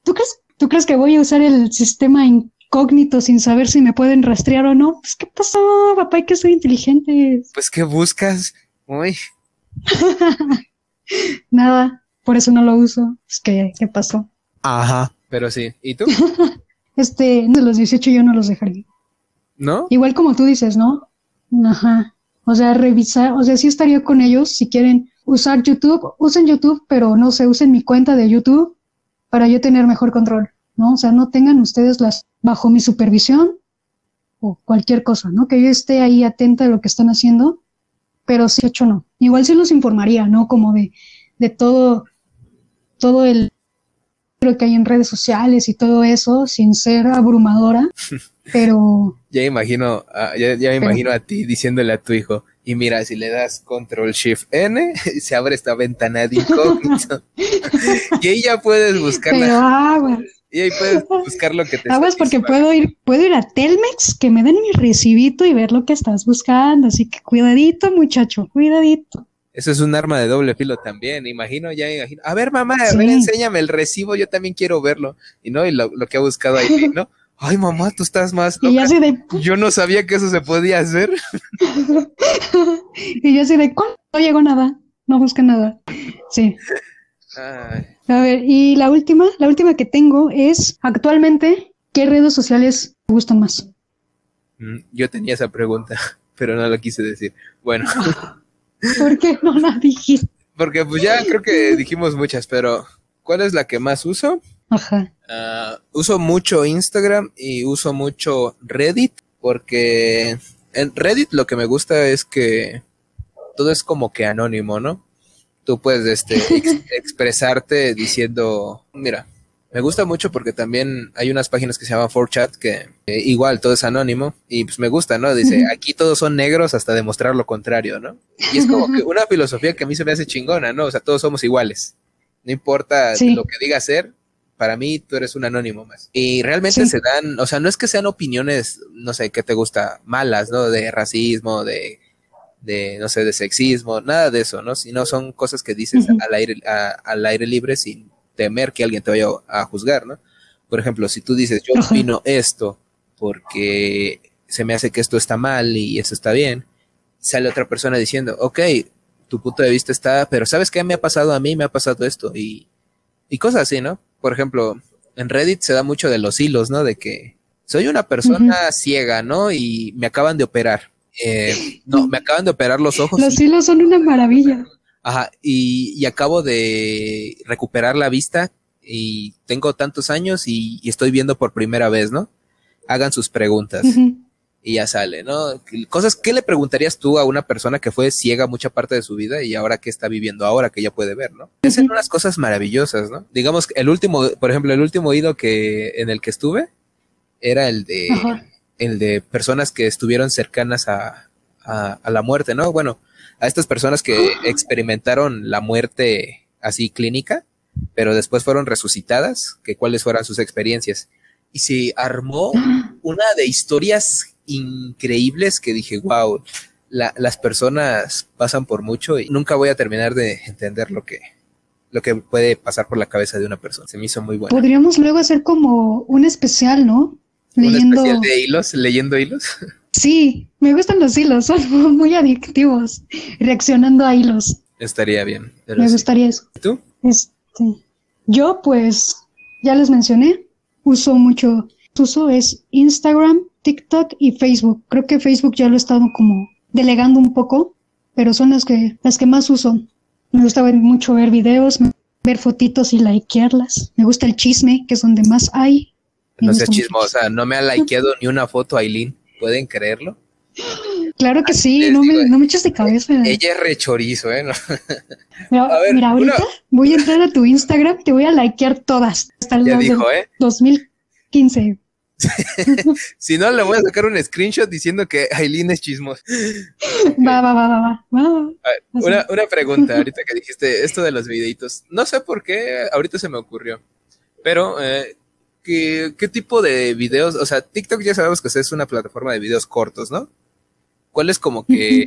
¿Tú crees, ¿Tú crees que voy a usar el sistema incógnito sin saber si me pueden rastrear o no? Pues, ¿qué pasó, papá? Hay que ser inteligentes. Pues, ¿qué buscas? Uy, Nada, por eso no lo uso. Pues, ¿qué, qué pasó? ajá. Pero sí, ¿y tú? Este, de los 18 yo no los dejaría. ¿No? Igual como tú dices, ¿no? Ajá. O sea, revisar, o sea, sí estaría con ellos si quieren usar YouTube, usen YouTube, pero no se usen mi cuenta de YouTube para yo tener mejor control, ¿no? O sea, no tengan ustedes las bajo mi supervisión o cualquier cosa, ¿no? Que yo esté ahí atenta de lo que están haciendo, pero sí hecho no. Igual sí los informaría, ¿no? Como de, de todo, todo el lo que hay en redes sociales y todo eso, sin ser abrumadora, pero Ya imagino, ah, ya, ya me Pero- imagino a ti diciéndole a tu hijo, y mira, si le das control shift N, se abre esta ventana de incógnito. y ahí ya puedes buscar pero la- aguas, y ahí puedes buscar lo que te aguas porque puedo ir, puedo ir a Telmex, que me den mi recibito y ver lo que estás buscando, así que cuidadito, muchacho, cuidadito. Eso es un arma de doble filo también, imagino, ya imagino. A ver, mamá, a Sí. ver, enséñame el recibo, yo también quiero verlo. Y no, y lo, lo que ha buscado ahí, ¿no? Ay, mamá, tú estás más Y yo loca. así de, Yo no sabía que eso se podía hacer. y yo así de, ¿cuál? No llegó nada, no busqué nada. Sí. Ay, A ver, y la última, la última que tengo es, actualmente, ¿qué redes sociales te gustan más? mm, yo tenía esa pregunta, pero no la quise decir. Bueno, ¿Por qué no la dijiste? porque pues ya creo que dijimos muchas, pero ¿cuál es la que más uso? Ajá. Ah, uso mucho Instagram y uso mucho Reddit porque en Reddit lo que me gusta es que todo es como que anónimo, ¿no? Tú puedes este, ex- expresarte diciendo, mira, me gusta mucho porque también hay unas páginas que se llaman 4chat que eh, igual todo es anónimo y pues me gusta, ¿no? Dice, aquí todos son negros hasta demostrar lo contrario, ¿no? Y es como que una filosofía que a mí se me hace chingona, ¿no? O sea, todos somos iguales. No importa Sí. lo que diga ser, para mí tú eres un anónimo más. Y realmente Sí. se dan, o sea, no es que sean opiniones, no sé, qué te gusta, malas, ¿no? De racismo, de, de, no sé, de sexismo, nada de eso, ¿no? Sino son cosas que dices al aire, a- al aire libre sin temer que alguien te vaya a juzgar, ¿no? Por ejemplo, si tú dices, yo opino esto porque se me hace que esto está mal y eso está bien, sale otra persona diciendo, ok, tu punto de vista está, pero ¿sabes qué me ha pasado a mí? Me ha pasado esto y, y cosas así, ¿no? Por ejemplo, en Reddit se da mucho de los hilos, ¿no? De que soy una persona ciega, ¿no? Y me acaban de operar. Eh, no, me acaban de operar los ojos. Los hilos son una maravilla. Ajá, y, y acabo de recuperar la vista y tengo tantos años y, y estoy viendo por primera vez, ¿no? Hagan sus preguntas y ya sale, ¿no? Cosas, ¿qué le preguntarías tú a una persona que fue ciega mucha parte de su vida y ahora que está viviendo ahora que ya puede ver, ¿no? Hacen Ujú. unas cosas maravillosas, ¿no? Digamos, el último, por ejemplo, el último oído que, en el que estuve, era el de, el de personas que estuvieron cercanas a, a, la muerte, ¿no? Bueno, a estas personas que experimentaron la muerte así clínica, pero después fueron resucitadas, que cuáles fueran sus experiencias. Y se armó una de historias increíbles que dije, wow, las personas pasan por mucho y nunca voy a terminar de entender lo que, lo que puede pasar por la cabeza de una persona. Se me hizo muy bueno. Podríamos luego hacer como un especial, ¿no? Leyendo... ¿Un especial de hilos? ¿Leyendo hilos? Sí, me gustan los hilos, son muy adictivos, reaccionando a hilos. Estaría bien. Me gustaría eso. ¿Tú? Este, yo pues, ya les mencioné, uso mucho, uso es Instagram, TikTok y Facebook. Creo que Facebook ya lo he estado como delegando un poco, pero son las que, las que más uso. Me gusta ver, mucho ver videos, ver fotitos y likearlas. Me gusta el chisme, que es donde más hay. No sé chismosa, no me ha likeado ni una foto Aileen. ¿Pueden creerlo? Claro que sí, no me, no me eches de cabeza. Ella es rechorizo, ¿eh? Mira, ahorita voy a entrar a tu Instagram, te voy a likear todas. Hasta el ya dijo, ¿eh? 2015. si no, le voy a sacar un screenshot diciendo que Aileen es chismosa. Va, va, va, va, va. una, una pregunta, ahorita que dijiste esto de los videitos. No sé por qué, ahorita se me ocurrió. Pero, eh, ¿qué, ¿qué tipo de videos? O sea, TikTok ya sabemos que es una plataforma de videos cortos, ¿no? ¿Cuál es como que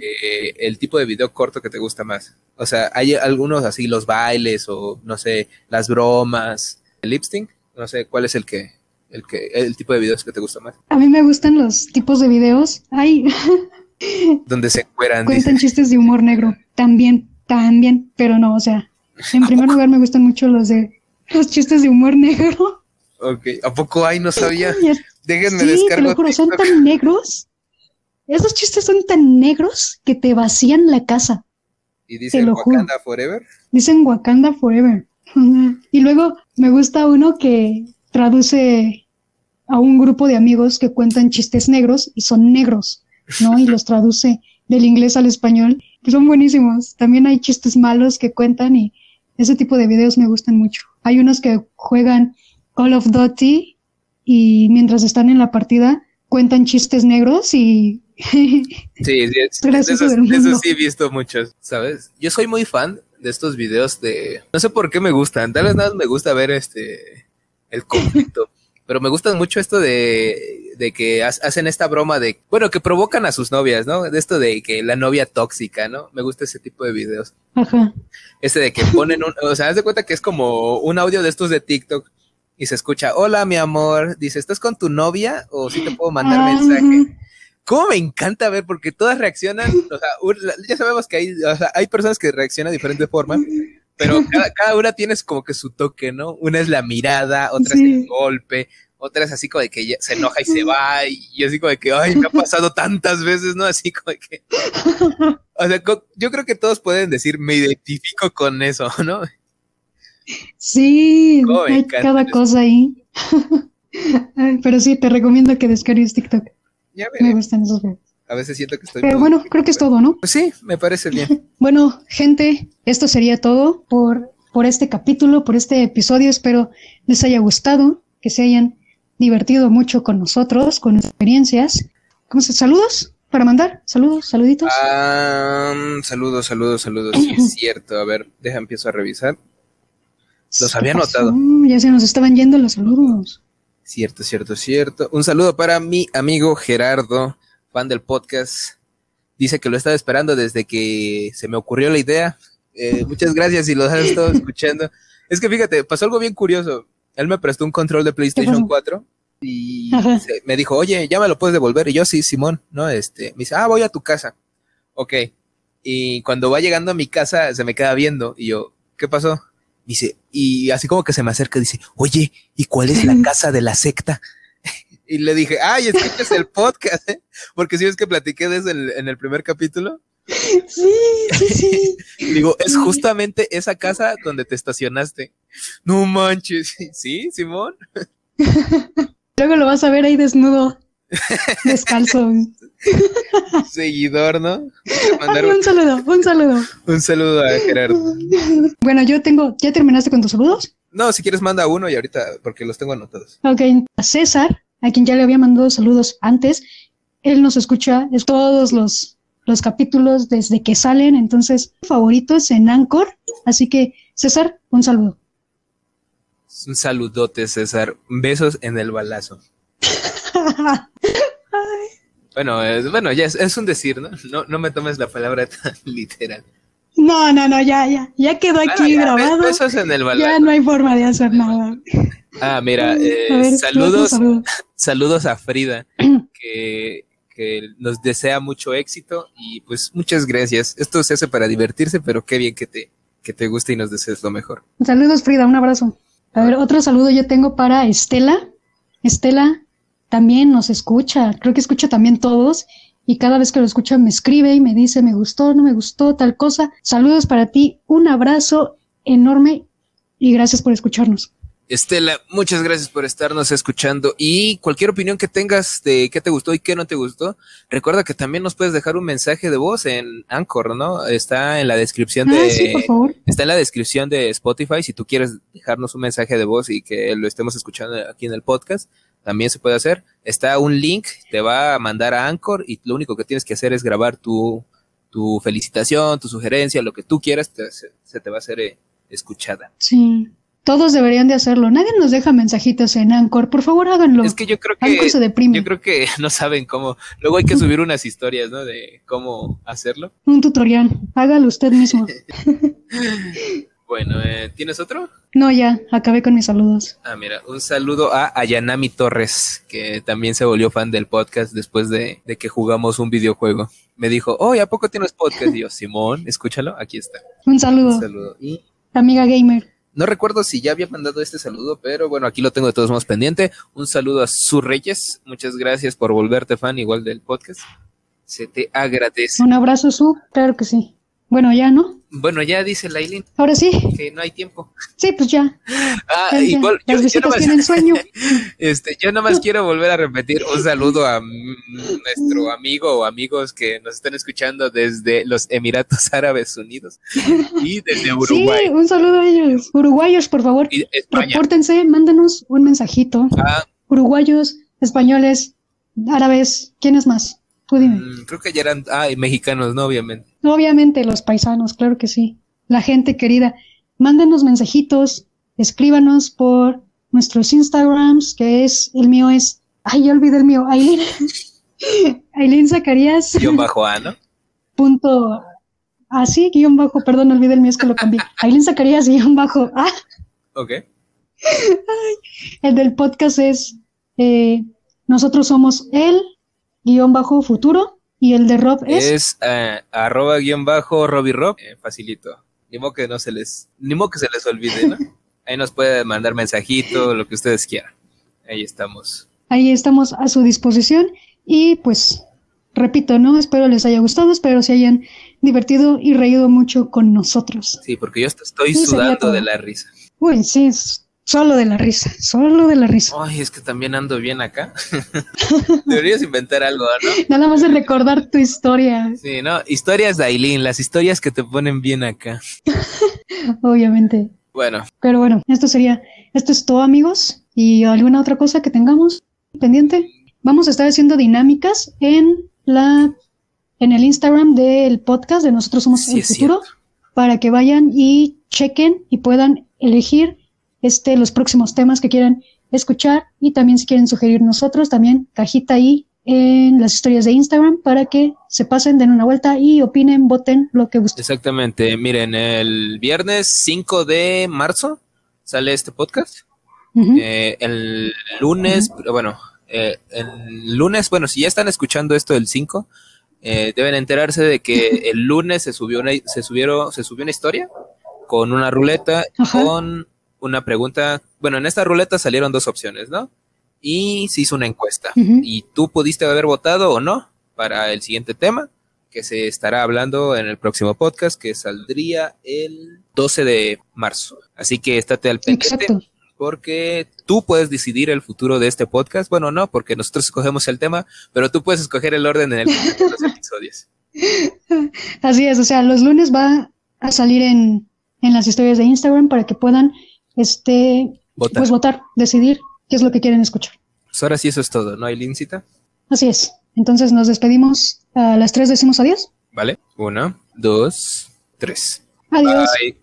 el tipo de video corto que te gusta más? O sea, hay algunos así, los bailes o no sé, las bromas, el lip sync, no sé, ¿cuál es el que, el que, el tipo de videos que te gusta más? A mí me gustan los tipos de videos, ay, donde se cueran. Cuentan chistes de humor negro, también, también, pero no, o sea, en primer lugar me gustan mucho los de los chistes de humor negro. Ok, ¿a poco hay? No sabía. Déjenme sí. Te lo son tan negros esos chistes son tan negros que te vacían la casa. ¿Y dicen Wakanda Forever? Dicen Wakanda Forever. y luego me gusta uno que traduce a un grupo de amigos que cuentan chistes negros y son negros, ¿no? Y los traduce del inglés al español, que son buenísimos. También hay chistes malos que cuentan y ese tipo de videos me gustan mucho. Hay unos que juegan Call of Duty y mientras están en la partida cuentan chistes negros y Sí, sí, eso, sí he visto muchos, ¿sabes? Yo soy muy fan de estos videos de... No sé por qué me gustan, tal vez nada me gusta ver este... el conflicto, pero me gustan mucho esto de, de que hacen esta broma de... Bueno, que provocan a sus novias, ¿no? De esto de que la novia tóxica, ¿no? Me gusta ese tipo de videos. Ajá. Este de que ponen un... O sea, haz de cuenta que es como un audio de estos de TikTok y se escucha, hola mi amor, dice, ¿estás con tu novia o si te puedo mandar ah, mensaje? ¿Cómo me encanta ver? Porque todas reaccionan, o sea, ya sabemos que hay, o sea, hay personas que reaccionan de diferente forma, pero cada, una tiene como que su toque, ¿no? Una es la mirada, otra es el golpe, otra es así como de que se enoja y se va, y así como de que, ay, me ha pasado tantas veces, ¿no? Así como de que... O sea, yo creo que todos pueden decir, me identifico con eso, ¿no? Sí, hay cada cosa ahí. Pero sí, te recomiendo que descargues TikTok. Me gustan esos videos. A veces siento que estoy. Pero bueno, creo que es todo, ¿no? Pues sí, me parece bien. bueno, gente, esto sería todo por, por este capítulo, por este episodio. Espero les haya gustado, que se hayan divertido mucho con nosotros, con experiencias. ¿Cómo se? ¿Saludos? Para mandar, saludos, saluditos. saludos, saludos, saludos. Sí, es cierto. A ver, deja, empiezo a revisar. Los había notado. Ya se nos estaban yendo los saludos. Cierto, cierto, cierto. Un saludo para mi amigo Gerardo, fan del podcast. Dice que lo estaba esperando desde que se me ocurrió la idea. Eh, muchas gracias si lo has estado escuchando. Es que fíjate, pasó algo bien curioso. Él me prestó un control de PlayStation 4 y me dijo, oye, ya me lo puedes devolver. Y yo, sí, Simón, ¿no? Este, me dice, ah, voy a tu casa. Ok. Y cuando va llegando a mi casa, se me queda viendo. Y yo, ¿qué pasó? Dice, y así como que se me acerca, dice, oye, ¿y cuál es la casa de la secta? y le dije, ay, es el podcast, ¿eh? porque si ves que platiqué de eso en, el primer capítulo. Sí, sí, sí. Digo, es justamente esa casa donde te estacionaste. No manches, ¿sí, Simón? Luego lo vas a ver ahí desnudo, descalzo. Seguidor, ¿no? un saludo, un saludo. Un saludo a Gerardo. Bueno, yo tengo, ¿ya terminaste con tus saludos? No, si quieres manda uno y ahorita, porque los tengo anotados. Ok, a César, a quien ya le había mandado saludos antes. Él nos escucha todos los, los capítulos desde que salen, entonces favorito es en Anchor. Así que, César, un saludo. Un saludote, César. Besos en el balazo. bueno, bueno, ya es, un decir, ¿no? ¿no? No me tomes la palabra tan literal. No, no, no, ya, ya, ya quedó aquí grabado. Besos en el balazo. Ya no hay forma de hacer nada. Ah, mira, eh, saludos, saludos a Frida, que, que nos desea mucho éxito y pues muchas gracias. Esto se hace para divertirse, pero qué bien que te, que te guste y nos desees lo mejor. Saludos, Frida, un abrazo. A ver, otro saludo yo tengo para Estela. Estela también nos escucha, creo que escucha también todos y cada vez que lo escucha me escribe y me dice me gustó, no me gustó, tal cosa. Saludos para ti, un abrazo enorme y gracias por escucharnos. Estela, muchas gracias por estarnos escuchando y cualquier opinión que tengas de qué te gustó y qué no te gustó, recuerda que también nos puedes dejar un mensaje de voz en Anchor, ¿no? Está en la descripción ah, de está en la descripción de Spotify si tú quieres dejarnos un mensaje de voz y que lo estemos escuchando aquí en el podcast, también se puede hacer. Está un link, te va a mandar a Anchor y lo único que tienes que hacer es grabar tu tu felicitación, tu sugerencia, lo que tú quieras, se, te va a hacer eh, escuchada. Sí. Todos deberían de hacerlo. Nadie nos deja mensajitos en Anchor. Por favor, háganlo. Es que yo creo que se deprime. Yo creo que no saben cómo. Luego hay que subir unas historias, ¿no? De cómo hacerlo. Un tutorial. Hágalo usted mismo. bueno, eh, ¿tienes otro? No, ya. Acabé con mis saludos. Ah, mira, un saludo a Ayanami Torres, que también se volvió fan del podcast después de, de que jugamos un videojuego. Me dijo, oh, ¿a poco tienes podcast? Y yo, Simón, escúchalo, aquí está. Un saludo. Un saludo. Y amiga gamer. No recuerdo si ya había mandado este saludo, pero bueno, aquí lo tengo de todos modos pendiente. Un saludo a Su Reyes. Muchas gracias por volverte fan igual del podcast. Se te agradece. Un abrazo, Su. Claro que sí. Bueno, ya, ¿no? Bueno, ya dice Lailin. Ahora sí. Que no hay tiempo. Sí, pues ya. Ah, igual. Las yo, visitas tienen sueño. este, yo nada más quiero volver a repetir un saludo a nuestro amigo o amigos que nos están escuchando desde los Emiratos Árabes Unidos y desde Uruguay. Sí, un saludo a ellos. Uruguayos, por favor. Repórtense, mándenos un mensajito. Ah. Uruguayos, españoles, árabes, ¿quiénes más? Tú dime. Mm, creo que ya eran, ah, mexicanos, ¿no? Obviamente. Obviamente los paisanos, claro que sí. La gente querida, mándenos mensajitos, escríbanos por nuestros Instagrams, que es, el mío es, ay, ya olvidé el mío, Aileen, Aileen Zacarías. Guión bajo A, ¿no? Punto, ah, sí, guion bajo, perdón, olvidé el mío, es que lo cambié. Aileen Zacarías, guion bajo A. Ok. el del podcast es, eh, nosotros somos el guion bajo futuro ¿Y el de Rob es? Es uh, arroba guion bajo Robbie Rob. Eh, facilito. Ni modo que no se les, ni modo que se les olvide, ¿no? Ahí nos puede mandar mensajito, lo que ustedes quieran. Ahí estamos. Ahí estamos a su disposición. Y pues, repito, ¿no? Espero les haya gustado, espero se hayan divertido y reído mucho con nosotros. Sí, porque yo estoy sudando de la risa. Uy, sí, Solo de la risa, solo de la risa. Ay, es que también ando bien acá. Deberías inventar algo, ¿no? Nada más de recordar tu historia. Sí, ¿no? Historias de Aileen, las historias que te ponen bien acá. Obviamente. Bueno. Pero bueno, esto sería, esto es todo, amigos. Y alguna otra cosa que tengamos pendiente. Vamos a estar haciendo dinámicas en la, en el Instagram del podcast de Nosotros Somos el Futuro. Para que vayan y chequen y puedan elegir este, los próximos temas que quieran escuchar y también si quieren sugerir nosotros, también cajita ahí en las historias de Instagram para que se pasen, den una vuelta y opinen, voten lo que gusten. Exactamente. Miren, el viernes 5 de marzo sale este podcast. Eh, el lunes, bueno, eh, el lunes, bueno, si ya están escuchando esto el 5, eh, deben enterarse de que el lunes se subió una, se subieron, se subió una historia con una ruleta, con una pregunta. Bueno, en esta ruleta salieron dos opciones, ¿no? Y se hizo una encuesta. Y tú pudiste haber votado o no para el siguiente tema, que se estará hablando en el próximo podcast, que saldría el 12 de marzo. Así que estate al pendiente. Porque tú puedes decidir el futuro de este podcast. Bueno, no, porque nosotros escogemos el tema, pero tú puedes escoger el orden en el de los episodios. Así es, o sea, los lunes va a salir en, en las historias de Instagram para que puedan este, pues votar, decidir qué es lo que quieren escuchar. Pues ahora sí eso es todo, ¿no, hay Lincita? Así es. Entonces nos despedimos. A las tres decimos adiós. ¿Vale? Uno, dos, tres. Adiós. Bye.